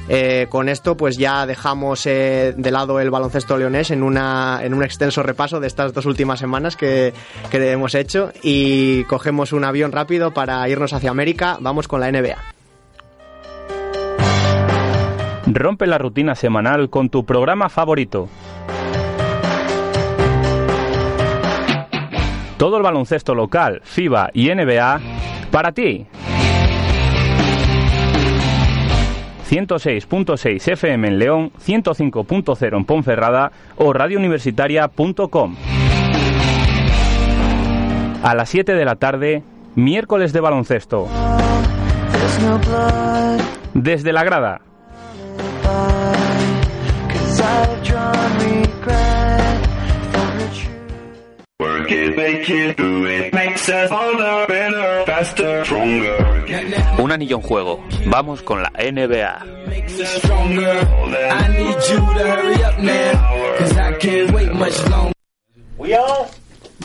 Eh, con esto pues ya dejamos eh, de lado el baloncesto leonés en, una, en un extenso repaso de estas dos últimas semanas que, que hemos hecho y cogemos un avión rápido para irnos hacia América. Vamos con la NBA. Rompe la rutina semanal con tu programa favorito. Todo el baloncesto local, FIBA y NBA para ti. 106.6 FM en León, 105.0 en Ponferrada o radiouniversitaria.com. A las 7 de la tarde, miércoles de baloncesto. Desde la grada. Work it, make it, do it, makes us harder, better, faster, stronger. Un anillo en juego. Vamos con la NBA.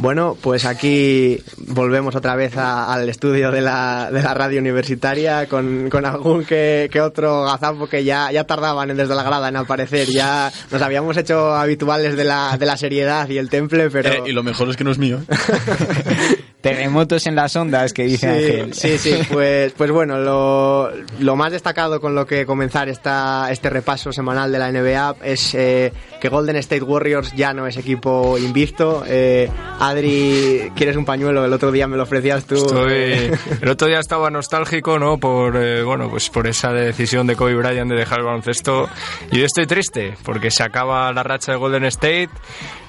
Bueno, pues aquí volvemos otra vez a, al estudio de la, de la radio universitaria con, con algún que, que, otro gazapo que ya, ya tardaban en, desde la grada en aparecer. Ya nos habíamos hecho habituales de la, de la seriedad y el temple, pero... Eh, y lo mejor es que no es mío. Terremotos en las ondas, que dice sí, Ángel. Sí, sí, pues, pues bueno, lo, lo, más destacado con lo que comenzar esta, este repaso semanal de la NBA es eh, que Golden State Warriors ya no es equipo invicto. Eh, Adri, ¿quieres un pañuelo? El otro día me lo ofrecías tú. Estoy, el otro día estaba nostálgico, ¿no? Por, eh, bueno, pues por esa decisión de Kobe Bryant de dejar el baloncesto. Y yo estoy triste, porque se acaba la racha de Golden State,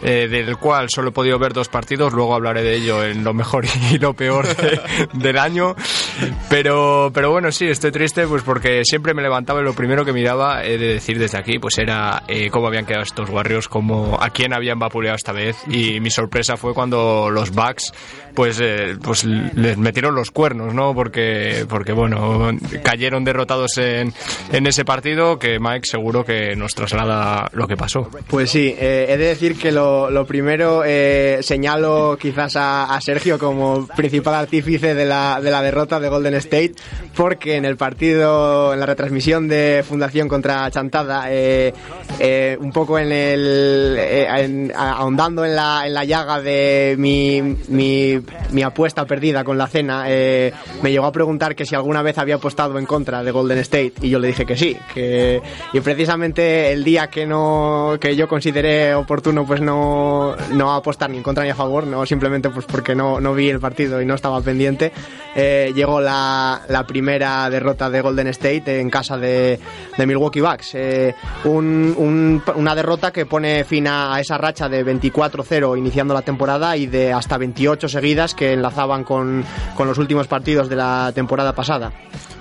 eh, del cual solo he podido ver dos partidos, luego hablaré de ello en lo mejor y lo peor de, del año. Pero, pero bueno, sí, estoy triste pues porque siempre me levantaba y lo primero que miraba, he de decir desde aquí, pues era eh, cómo habían quedado estos Warriors, como a quién habían vapuleado esta vez. Y mi sorpresa fue cuando los Bucks pues, eh, pues les metieron los cuernos, ¿no? Porque, porque bueno, cayeron derrotados en, en ese partido que Mike seguro que nos traslada lo que pasó. Pues sí, eh, he de decir que lo, lo primero eh, señalo quizás a, Sergio como principal artífice de la, de la derrota de Golden State, porque en el partido, en la retransmisión de Fundación contra Chantada, eh, un poco en el, ahondando en la, en la llaga de mi, mi mi apuesta perdida con la cena, eh, me llegó a preguntar que si alguna vez había apostado en contra de Golden State y yo le dije que sí, que y precisamente el día que no que yo consideré oportuno pues no no apostar ni en contra ni a favor, no simplemente pues porque no, no vi el partido y no estaba pendiente, eh, llegó la, la, primera derrota de Golden State en casa de, Milwaukee Bucks, eh, un, un, una derrota que pone fin a esa racha de 24-0 iniciando la temporada y de hasta 28 que enlazaban con, con, los últimos partidos de la temporada pasada.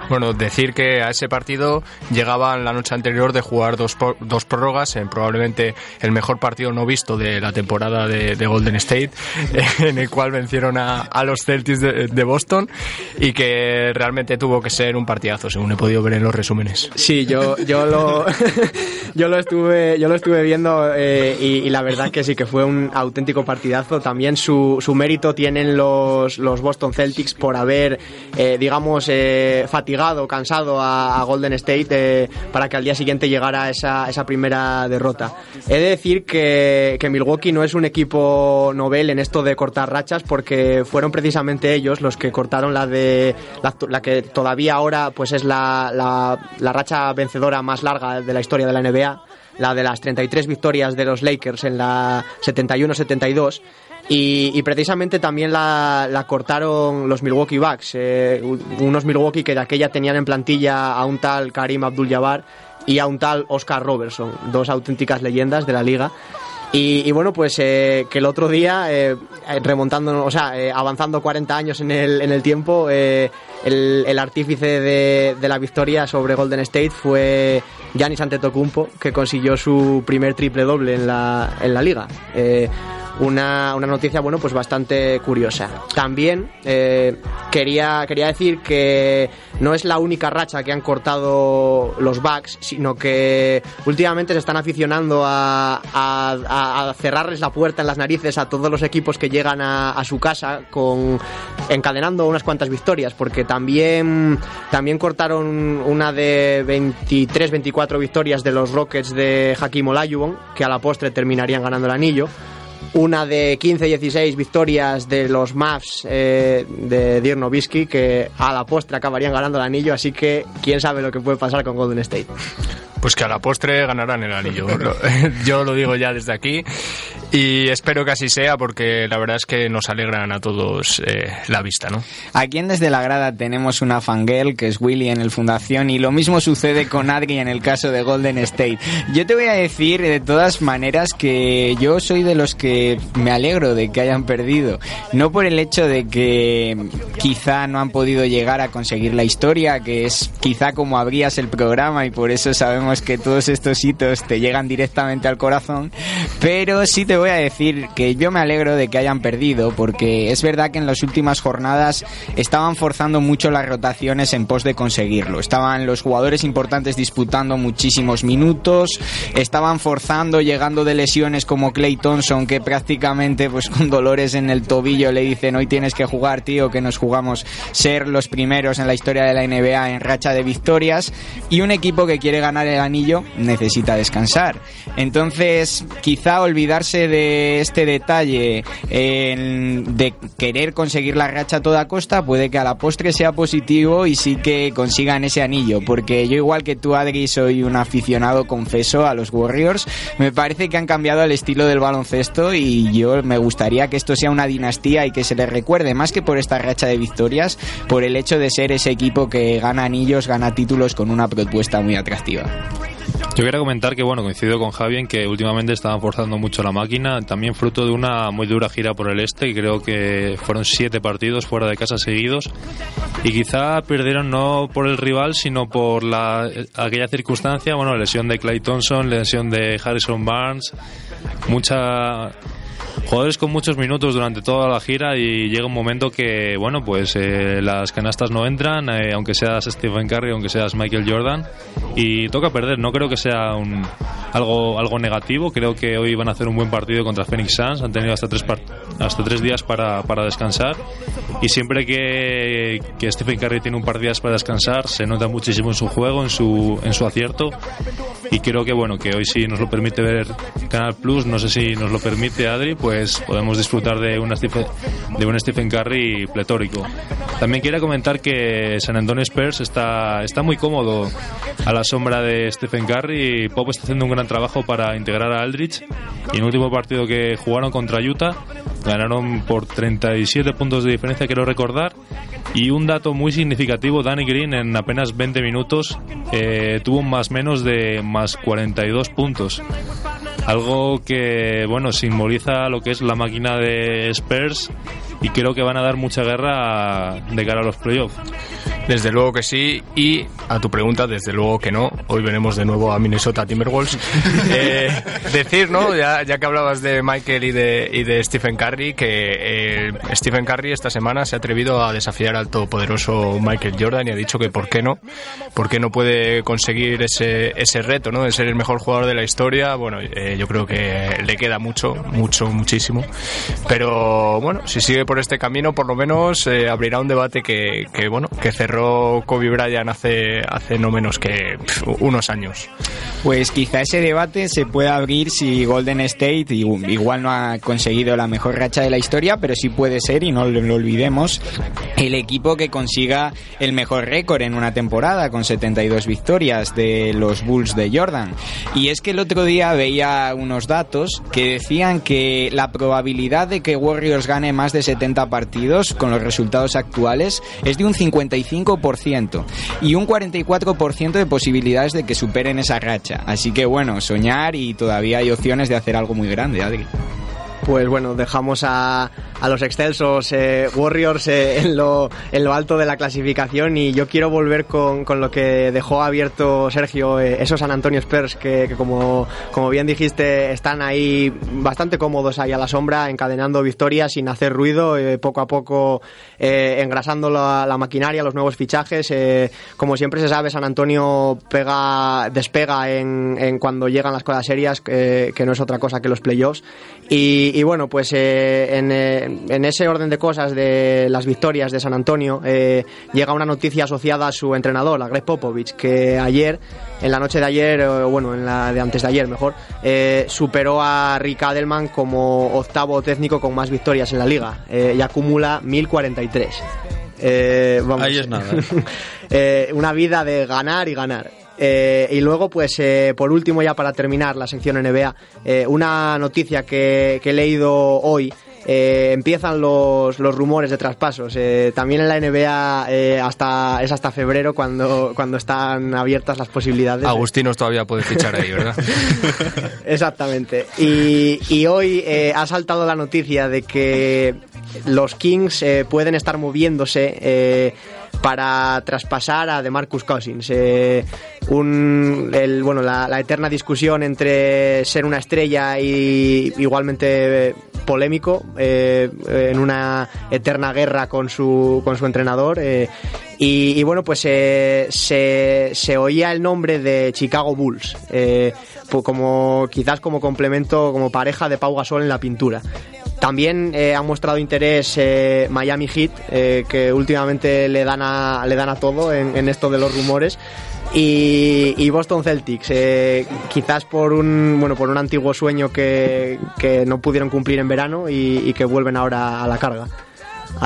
Bueno, decir que a ese partido llegaban la noche anterior de jugar dos, dos prórrogas en probablemente el mejor partido no visto de la temporada de, de Golden State, en el cual vencieron a, a los Celtics de, de Boston y que realmente tuvo que ser un partidazo, según he podido ver en los resúmenes. Sí, yo, yo lo yo lo estuve yo lo estuve viendo eh, y, y la verdad que sí que fue un auténtico partidazo. También su, su mérito tienen los, los Boston Celtics por haber eh, digamos eh, fatigado, cansado a, Golden State eh, para que al día siguiente llegara esa, esa primera derrota. He de decir que, Milwaukee no es un equipo novel en esto de cortar rachas porque fueron precisamente ellos los que cortaron la de la, que todavía ahora pues es la racha vencedora más larga de la historia de la NBA, la de las 33 victorias de los Lakers en la 71-72. Y, precisamente también la, cortaron los Milwaukee Bucks, eh, unos Milwaukee que de aquella tenían en plantilla a un tal Karim Abdul-Jabbar y a un tal Oscar Robertson, dos auténticas leyendas de la liga. Y, bueno, pues eh, que el otro día, eh, remontando, o sea, eh, avanzando 40 años en el, en el tiempo, eh, el, artífice de, la victoria sobre Golden State fue Giannis Antetokounmpo, que consiguió su primer triple doble en la, en la liga. Una, una noticia, bueno, pues bastante curiosa. También eh, quería, quería decir que no es la única racha que han cortado los Bucks, sino que últimamente se están aficionando a, cerrarles la puerta en las narices a todos los equipos que llegan a, su casa con encadenando unas cuantas victorias, porque también, también cortaron una de 23, 24 victorias de los Rockets de Hakim Olajuwon, que a la postre terminarían ganando el anillo una de 15-16 victorias de los Mavs eh, de Dirk Nowitzki que a la postre acabarían ganando el anillo, así que quién sabe lo que puede pasar con Golden State. Pues que a la postre ganarán el anillo. Lo- Yo lo digo ya desde aquí y espero que así sea porque la verdad es que nos alegran a todos eh, la vista, ¿no? Aquí en Desde la Grada tenemos una fangirl que es Willy en el Fundación y lo mismo sucede con Adri en el caso de Golden State. Yo te voy a decir de todas maneras que yo soy de los que me alegro de que hayan perdido. No por el hecho de que quizá no han podido llegar a conseguir la historia, que es quizá como abrías el programa y por eso sabemos que todos estos hitos te llegan directamente al corazón, pero sí te voy a decir que yo me alegro de que hayan perdido porque es verdad que en las últimas jornadas estaban forzando mucho las rotaciones en pos de conseguirlo. Estaban los jugadores importantes disputando muchísimos minutos, estaban forzando llegando de lesiones como Clay Thompson que prácticamente pues con dolores en el tobillo le dicen hoy tienes que jugar tío que nos jugamos ser los primeros en la historia de la NBA en racha de victorias y un equipo que quiere ganar el anillo necesita descansar. Entonces, quizá olvidarse de este detalle de querer conseguir la racha a toda costa puede que a la postre sea positivo y sí que consigan ese anillo, porque yo igual que tú Adri soy un aficionado confeso a los Warriors, me parece que han cambiado el estilo del baloncesto y yo me gustaría que esto sea una dinastía y que se les recuerde más que por esta racha de victorias, por el hecho de ser ese equipo que gana anillos, gana títulos con una propuesta muy atractiva. Yo quería comentar que, bueno, coincido con Javi en que últimamente estaban forzando mucho la máquina, también fruto de una muy dura gira por el este, y creo que fueron siete partidos fuera de casa seguidos, y quizá perdieron no por el rival, sino por la, aquella circunstancia, bueno, lesión de Clay Thompson, lesión de Harrison Barnes, mucha jugadores con muchos minutos durante toda la gira y llega un momento que, bueno, pues eh, las canastas no entran, eh, aunque seas Stephen Curry, aunque seas Michael Jordan, y toca perder. No creo que sea un, algo, algo negativo, creo que hoy van a hacer un buen partido contra Phoenix Suns, han tenido hasta tres, hasta tres días para, para descansar, y siempre que, que Stephen Curry tiene un par de días para descansar, se nota muchísimo en su juego, en su, en su acierto, y creo que, bueno, que hoy sí nos lo permite ver Canal Plus, no sé si nos lo permite Adri, pues podemos disfrutar de, una Stephen, de un Stephen Curry pletórico. También quería comentar que San Antonio Spurs está, está muy cómodo a la sombra de Stephen Curry. Pop está haciendo un gran trabajo para integrar a Aldrich. Y en el último partido que jugaron contra Utah ganaron por 37 puntos de diferencia, quiero recordar. Y un dato muy significativo, Danny Green en apenas 20 minutos eh, tuvo un más menos de más 42 puntos. Algo que, bueno, simboliza lo que es la máquina de Spurs y creo que van a dar mucha guerra de cara a los playoffs. Desde luego que sí. Y a tu pregunta, desde luego que no. Hoy venimos de nuevo a Minnesota Timberwolves. Eh, decir, ¿no? Ya, ya que hablabas de Michael y de, y de Stephen Curry, que eh, Stephen Curry esta semana se ha atrevido a desafiar al todopoderoso Michael Jordan y ha dicho que por qué no, por qué no puede conseguir ese, ese reto, ¿no? De ser el mejor jugador de la historia. Bueno, eh, yo creo que le queda mucho, mucho, muchísimo. Pero bueno, si sigue por este camino, por lo menos eh, abrirá un debate que, que, bueno, que Kobe Bryant hace, hace no menos que unos años. Pues quizá ese debate se pueda abrir si Golden State igual no ha conseguido la mejor racha de la historia, pero sí puede ser, y no lo olvidemos, el equipo que consiga el mejor récord en una temporada, con 72 victorias de los Bulls de Jordan. Y es que el otro día veía unos datos que decían que la probabilidad de que Warriors gane más de 70 partidos con los resultados actuales es de un 55% y un 44% de posibilidades de que superen esa racha. Así que bueno, soñar y todavía hay opciones de hacer algo muy grande, Adri. Pues bueno, dejamos a, a los excelsos eh, Warriors eh, en, lo, en lo alto de la clasificación y yo quiero volver con, con lo que dejó abierto Sergio, eh, esos San Antonio Spurs que, que como, como bien dijiste están ahí bastante cómodos ahí a la sombra, encadenando victorias sin hacer ruido, poco a poco engrasando la, maquinaria, los nuevos fichajes. como siempre se sabe, San Antonio pega, despega en, en cuando llegan las cosas serias, que no es otra cosa que los playoffs. Y, y bueno, pues eh, en, eh, en ese orden de cosas de las victorias de San Antonio, eh, llega una noticia asociada a su entrenador, a Greg Popovich, que ayer, en la noche de ayer, eh, bueno, en la de antes de ayer mejor, superó a Rick Adelman como octavo técnico con más victorias en la liga y acumula 1043. Eh, vamos. Ahí es nada, una vida de ganar y ganar. Eh, y luego, pues, eh, por último, ya para terminar la sección NBA, eh, una noticia que, que he leído hoy. eh, empiezan los, los rumores de traspasos. También en la NBA hasta, es hasta febrero cuando, cuando están abiertas las posibilidades. Agustinos todavía puede fichar ahí, ¿verdad? Exactamente. Y, y hoy ha saltado la noticia de que los Kings eh, pueden estar moviéndose para traspasar a DeMarcus Cousins. Eh, un, el, bueno, la, eterna discusión entre ser una estrella y igualmente polémico eh, en una eterna guerra con su, con su entrenador. eh, y, bueno, pues se, se oía el nombre de Chicago Bulls, eh, pu- como quizás como complemento, como pareja de Pau Gasol en la pintura. También eh, ha mostrado interés eh, Miami Heat, eh, que últimamente le dan a, le dan a todo en, en esto de los rumores. Y, y Boston Celtics, eh, quizás por un bueno por un antiguo sueño que, que no pudieron cumplir en verano y, y que vuelven ahora a la carga.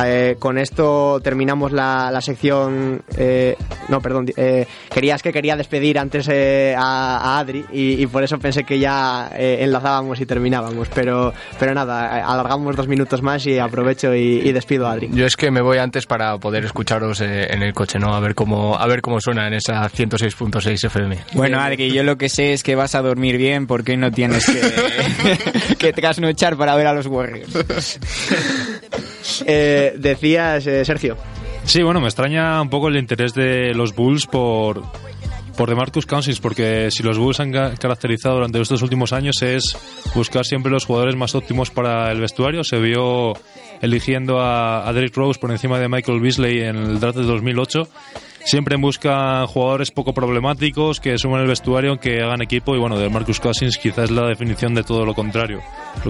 Eh, con esto terminamos la, la sección. eh, no, perdón. eh, quería, es que quería despedir antes eh, a, a Adri y, y por eso pensé que ya eh, enlazábamos y terminábamos. Pero, pero nada, alargamos dos minutos más y aprovecho y, y despido a Adri. Yo es que me voy antes para poder escucharos eh, en el coche, ¿no? A ver cómo, a ver cómo suena en esa 106.6 FM. Bueno, Adri, yo lo que sé es que vas a dormir bien porque hoy no tienes que, que trasnochar para ver a los Warriors. Eh, decías, eh, Sergio. Sí, bueno, me extraña un poco el interés de los Bulls por, por DeMarcus Cousins, porque si los Bulls han ca- caracterizado durante estos últimos años es buscar siempre los jugadores más óptimos para el vestuario. Se vio eligiendo a, a Derrick Rose por encima de Michael Beasley en el draft de 2008. Siempre buscan jugadores poco problemáticos que suman el vestuario, que hagan equipo y bueno, de Marcus Cousins quizás es la definición de todo lo contrario,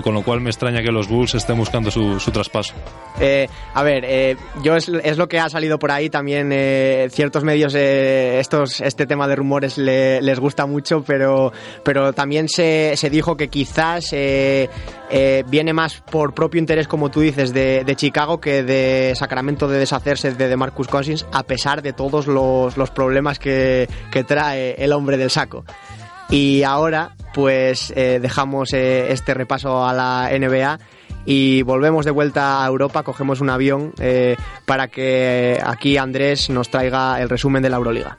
con lo cual me extraña que los Bulls estén buscando su, su traspaso. Eh, a ver, eh, yo es, lo que ha salido por ahí también. eh, ciertos medios, eh, estos, este tema de rumores le- les gusta mucho, pero, pero también se, se dijo que quizás eh, viene más por propio interés, como tú dices, de, Chicago que de Sacramento de deshacerse de, Marcus Cousins, a pesar de todos los, problemas que, trae el hombre del saco. Y ahora, pues eh, dejamos eh, este repaso a la NBA y volvemos de vuelta a Europa, cogemos un avión para que aquí Andrés nos traiga el resumen de la Euroliga.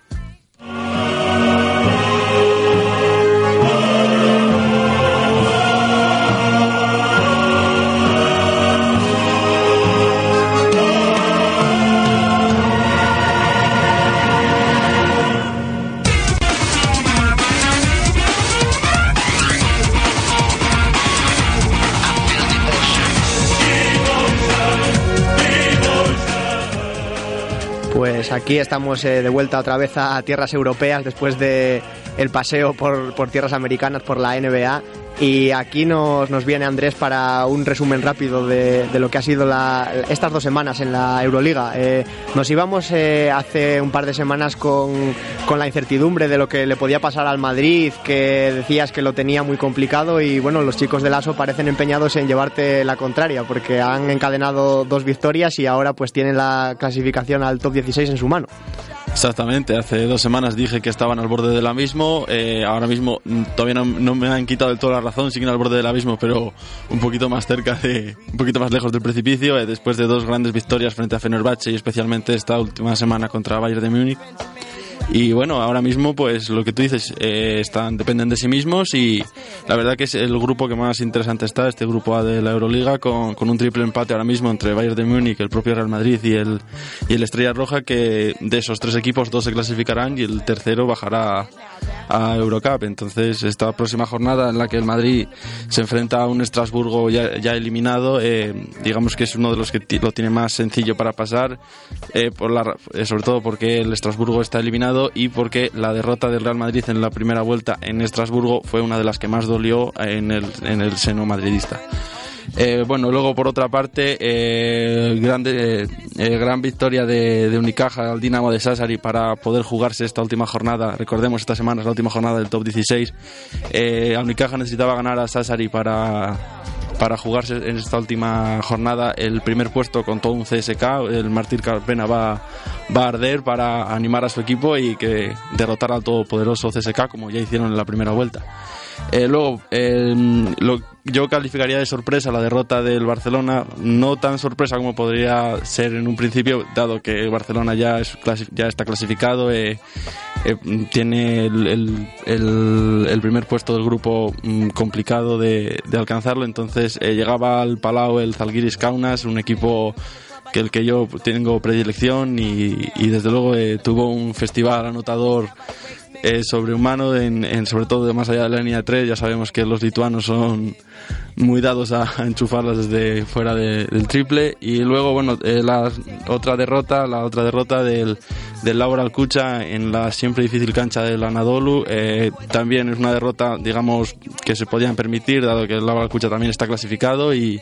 Aquí estamos eh, de vuelta otra vez a tierras europeas después de el paseo por, por tierras americanas por la NBA y aquí nos, nos viene Andrés para un resumen rápido de, de lo que ha sido la- estas dos semanas en la Euroliga. Eh, nos íbamos eh, hace un par de semanas con, con la incertidumbre de lo que le podía pasar al Madrid, que decías que lo tenía muy complicado y bueno, los chicos del ASO parecen empeñados en llevarte la contraria porque han encadenado dos victorias y ahora pues tienen la clasificación al top 16 en su mano. Exactamente, hace dos semanas dije que estaban al borde del abismo, eh, ahora mismo mm, todavía no, me han quitado del todo la razón, siguen al borde del abismo, pero un poquito más cerca de, un poquito más lejos del precipicio, eh, después de dos grandes victorias frente a Fenerbahce y especialmente esta última semana contra Bayern de Múnich. Y bueno, ahora mismo, pues lo que tú dices, eh, están, dependen de sí mismos y la verdad que es el grupo que más interesante está, este grupo A de la Euroliga, con, con un triple empate ahora mismo entre Bayern de Múnich, el propio Real Madrid y el, y el Estrella Roja, que de esos tres equipos dos se clasificarán y el tercero bajará a Eurocup. Entonces, esta próxima jornada en la que el Madrid se enfrenta a un Estrasburgo ya, ya eliminado, eh, digamos que es uno de los que lo tiene más sencillo para pasar, eh, por la, eh, sobre todo porque el Estrasburgo está eliminado y porque la derrota del Real Madrid en la primera vuelta en Estrasburgo fue una de las que más dolió en el, en el seno madridista. Eh, bueno, luego por otra parte, eh, grande, eh, gran victoria de, Unicaja al Dinamo de Sassari para poder jugarse esta última jornada. Recordemos, esta semana es la última jornada del top 16. Eh, a Unicaja necesitaba ganar a Sassari para, para jugarse en esta última jornada el primer puesto con todo un CSK. El Martín Carpena va, va a arder para animar a su equipo y que derrotar al todopoderoso CSK como ya hicieron en la primera vuelta. Eh, luego, eh, lo- yo calificaría de sorpresa la derrota del Barcelona, no tan sorpresa como podría ser en un principio, dado que el Barcelona ya, es ya está clasificado, eh, eh, tiene el, primer puesto del grupo mm, complicado de, alcanzarlo, entonces eh, llegaba al Palau el Zalgiris Kaunas, un equipo que el que yo tengo predilección y, y desde luego tuvo un festival anotador eh, sobrehumano, en, en- sobre todo de más allá de la línea 3. Ya sabemos que los lituanos son muy dados a, a enchufarlas desde fuera de- del triple. Y luego, bueno, eh, la otra derrota, la otra derrota del, del Laura Alcucha en la siempre difícil cancha del Anadolu. eh, también es una derrota, digamos, que se podían permitir, dado que el Laura Alcucha también está clasificado y.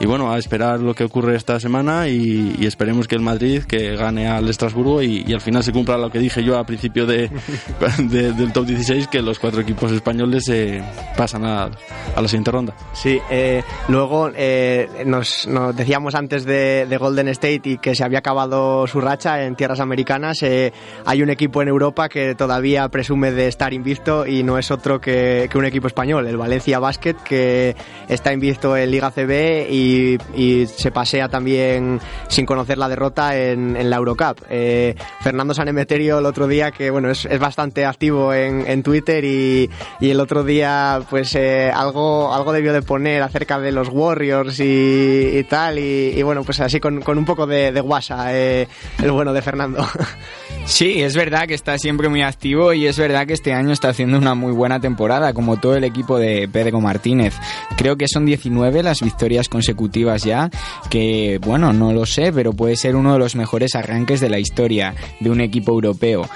Y bueno, a esperar lo que ocurre esta semana y, y esperemos que el Madrid que gane al Estrasburgo y, y al final se cumpla lo que dije yo al principio de, de- del top 16, que los cuatro equipos españoles eh, pasan a, a la siguiente ronda. Sí, eh, luego eh, nos, nos decíamos antes de, de Golden State y que se había acabado su racha en tierras americanas. eh, hay un equipo en Europa que todavía presume de estar invicto y no es otro que, que un equipo español, el Valencia Basket, que está invicto en Liga CB y, y se pasea también sin conocer la derrota en, en la Eurocup. Eh, Fernando Sanemeterio el otro día, que bueno, es, es bastante activo en, en Twitter y, y el otro día pues eh, algo, algo debió de poner acerca de los Warriors y, y tal y, bueno, pues así con, con un poco de, de guasa eh, el bueno de Fernando. Sí, es verdad que está siempre muy activo y es verdad que este año está haciendo una muy buena temporada, como todo el equipo de Pedro Martínez. Creo que son 19 las victorias consecutivas ya, que bueno, no lo sé, pero puede ser uno de los mejores arranques de la historia de un equipo europeo.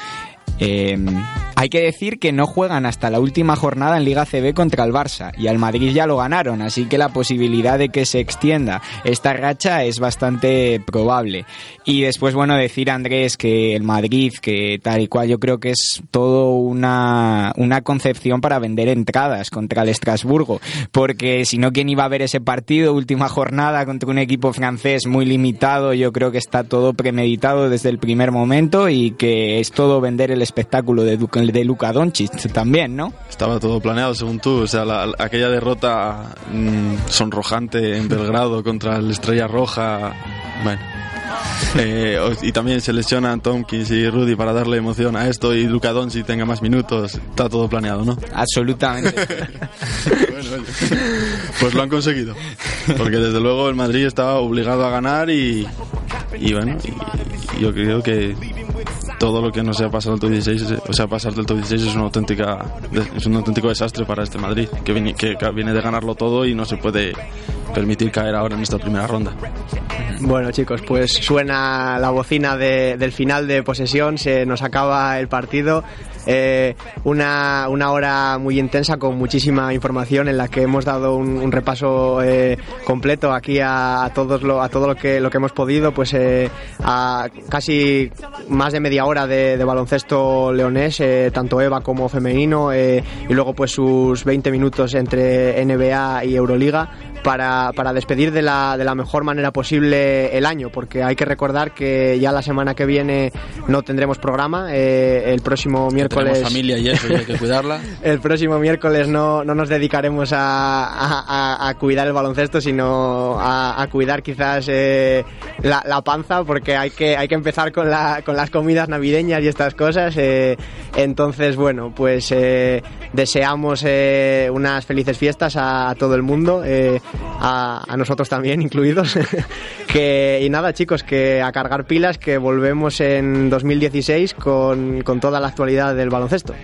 Eh, hay que decir que no juegan hasta la última jornada en Liga CB contra el Barça y al Madrid ya lo ganaron, así que la posibilidad de que se extienda esta racha es bastante probable. Y después, bueno, decir Andrés que el Madrid, que tal y cual yo creo que es todo una, una concepción para vender entradas contra el Estrasburgo, porque si no, ¿quién iba a ver ese partido? Última jornada contra un equipo francés muy limitado, yo creo que está todo premeditado desde el primer momento y que es todo vender el espectáculo de, Du- de Luka Doncic también, ¿no? Estaba todo planeado según tú, o sea, la- la- aquella derrota mm, sonrojante en Belgrado contra el Estrella Roja, bueno. Eh, y también se lesionan Tompkins y Rudy para darle emoción a esto y Luka Doncic tenga más minutos, está todo planeado, ¿no? Absolutamente. Pues lo han conseguido. Porque desde luego el Madrid estaba obligado a ganar y, y bueno, y- y yo creo que todo lo que no sea pasar del top 16, es- o sea, pasar del top 16 es una auténtica es un auténtico desastre para este Madrid, que viene, que viene de ganarlo todo y no se puede permitir caer ahora en esta primera ronda. Bueno chicos, pues suena la bocina de- del final de posesión, se nos acaba el partido. Eh, una, una hora muy intensa con muchísima información en la que hemos dado un, repaso eh, completo aquí a, todos lo, a todo lo que, lo que hemos podido, pues eh, a casi más de media hora de, baloncesto leonés, eh, tanto EVA como femenino, eh, y luego pues sus 20 minutos entre NBA y Euroliga para, para despedir de la, de la mejor manera posible el año, porque hay que recordar que ya la semana que viene no tendremos programa, el próximo miércoles... Tenemos familia y eso, y hay que cuidarla. El próximo miércoles no, no nos dedicaremos a, a- a- cuidar el baloncesto, sino a, a cuidar quizás eh, la, la panza, porque hay que, hay que empezar con, la, con las comidas navideñas y estas cosas. eh, entonces, bueno, pues eh, deseamos eh, unas felices fiestas a, a todo el mundo, eh, a, a nosotros también incluidos. que, y nada, chicos, que a cargar pilas, que volvemos en 2016 con, con toda la actualidad del baloncesto.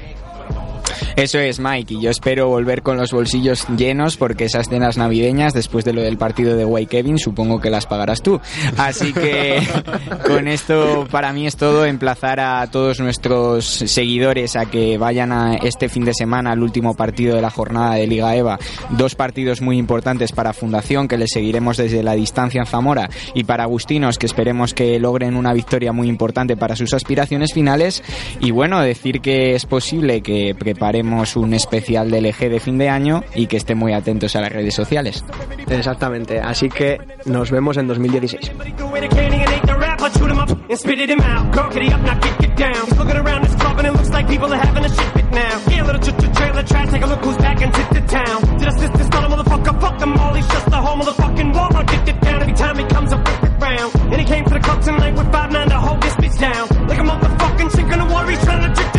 Eso es, Mike, y yo espero volver con los bolsillos llenos porque esas cenas navideñas, después de lo del partido de White Kevin, supongo que las pagarás tú. Así que con esto para mí es todo, emplazar a todos nuestros seguidores a que vayan a este fin de semana al último partido de la jornada de Liga EVA. Dos partidos muy importantes para Fundación, que les seguiremos desde la distancia en Zamora, y para Agustinos, que esperemos que logren una victoria muy importante para sus aspiraciones finales. Y bueno, decir que es posible que preparemos un especial del eje de fin de año y que estén muy atentos a las redes sociales. Exactamente, así que nos vemos en 2016. And he